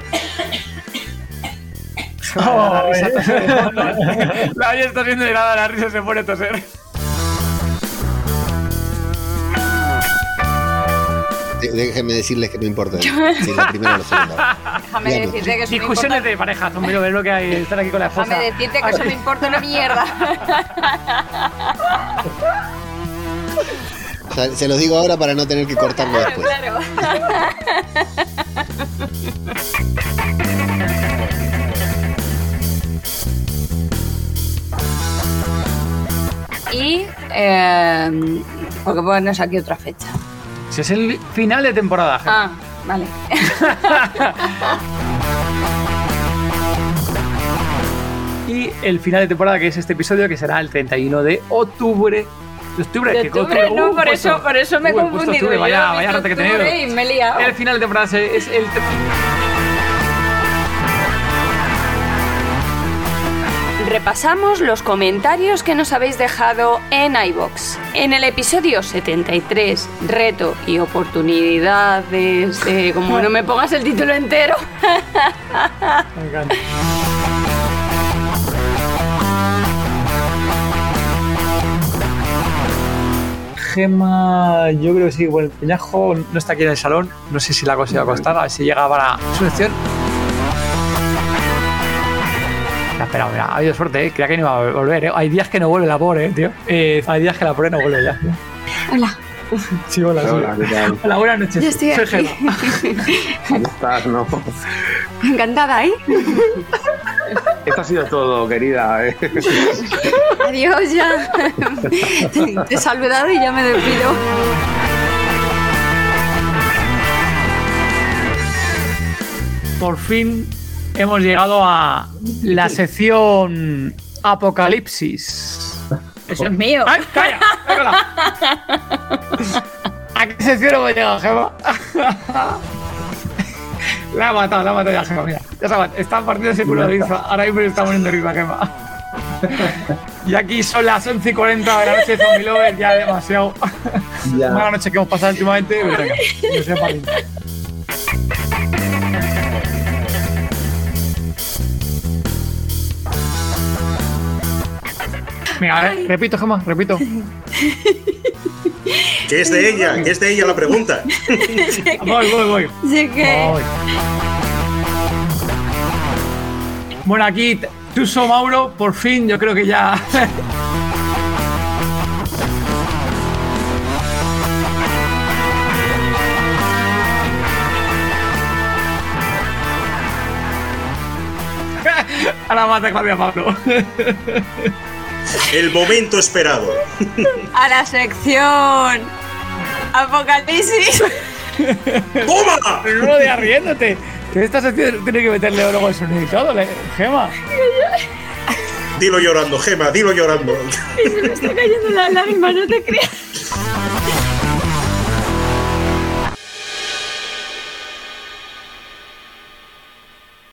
[COUGHS] la risa [LAUGHS] La está viendo y nada, la risa se pone a toser. Déjenme decirles que no importa [LAUGHS] si es la primera o la segunda. Déjame decirte que eso Discusiones de pareja, pero ver lo que hay, estar aquí con la esposa. Déjame decirte que eso me importa una mierda. [LAUGHS] O sea, se los digo ahora para no tener que cortarlo después. Claro. [LAUGHS] y eh, porque ponernos aquí otra fecha. Si es el final de temporada. Ah, vale. [LAUGHS] y el final de temporada, que es este episodio, que será el 31 de octubre De octubre, De que octubre, octubre- no, uh, por puesto- eso, por eso me he confundido. octubre, vaya, vaya rata que liado. El final de temporada es el. Repasamos los comentarios que nos habéis dejado en iBox. En el episodio 73, reto y oportunidades de como no me pongas el título entero, [LAUGHS] Me encanta. Gema, yo creo que sí. Bueno, peñajo no está aquí en el salón. No sé si la cosa iba a ver si llega para su Espera, mira, ha habido suerte, ¿eh? Creía que no iba a volver, ¿eh? Hay días que no vuelve la pobre, ¿eh, tío. Eh, hay días que la pobre no vuelve ya. Hola. Sí, hola, sí. Hola, ¿qué tal? [LAUGHS] Hola, buenas noches. Yo estoy Soy aquí. [LAUGHS] ¿Cómo estás? No. encantada, ¿eh? Esto ha sido todo, querida. ¿eh? Adiós ya. Te he saludado y ya me despido. por fin hemos llegado a la sección Apocalipsis. Eso es mío. ¡Ay, calla! ¿A qué sección hemos llegado, Gema? [LAUGHS] La ha matado, la ha matado ya, Gema, mira. Ya matado. Está partiendo ese culo de risa. Ahora mismo está poniendo risa, Gema. Y aquí son las 11 y 40 de la noche Zombie Lover, ya demasiado. Ya. Mala noche que hemos pasado últimamente. pero venga, no sea pariente. Venga, a ver, repito, Gemma, repito. [LAUGHS] Que es de ella, que es de ella la pregunta. [LAUGHS] Voy, voy, voy. Sé que. voy. Bueno, aquí Tuso Mauro, por fin, yo creo que ya. [LAUGHS] Ahora de Claudia Pablo. El momento esperado. A la sección. Apocalipsis. ¡Toma! Pero no lo digas riéndote. Que esta sección tiene que meterle luego el sonido y todo, Gema. Dilo llorando, Gema, dilo llorando. Se me está cayendo la lágrima, no te creas.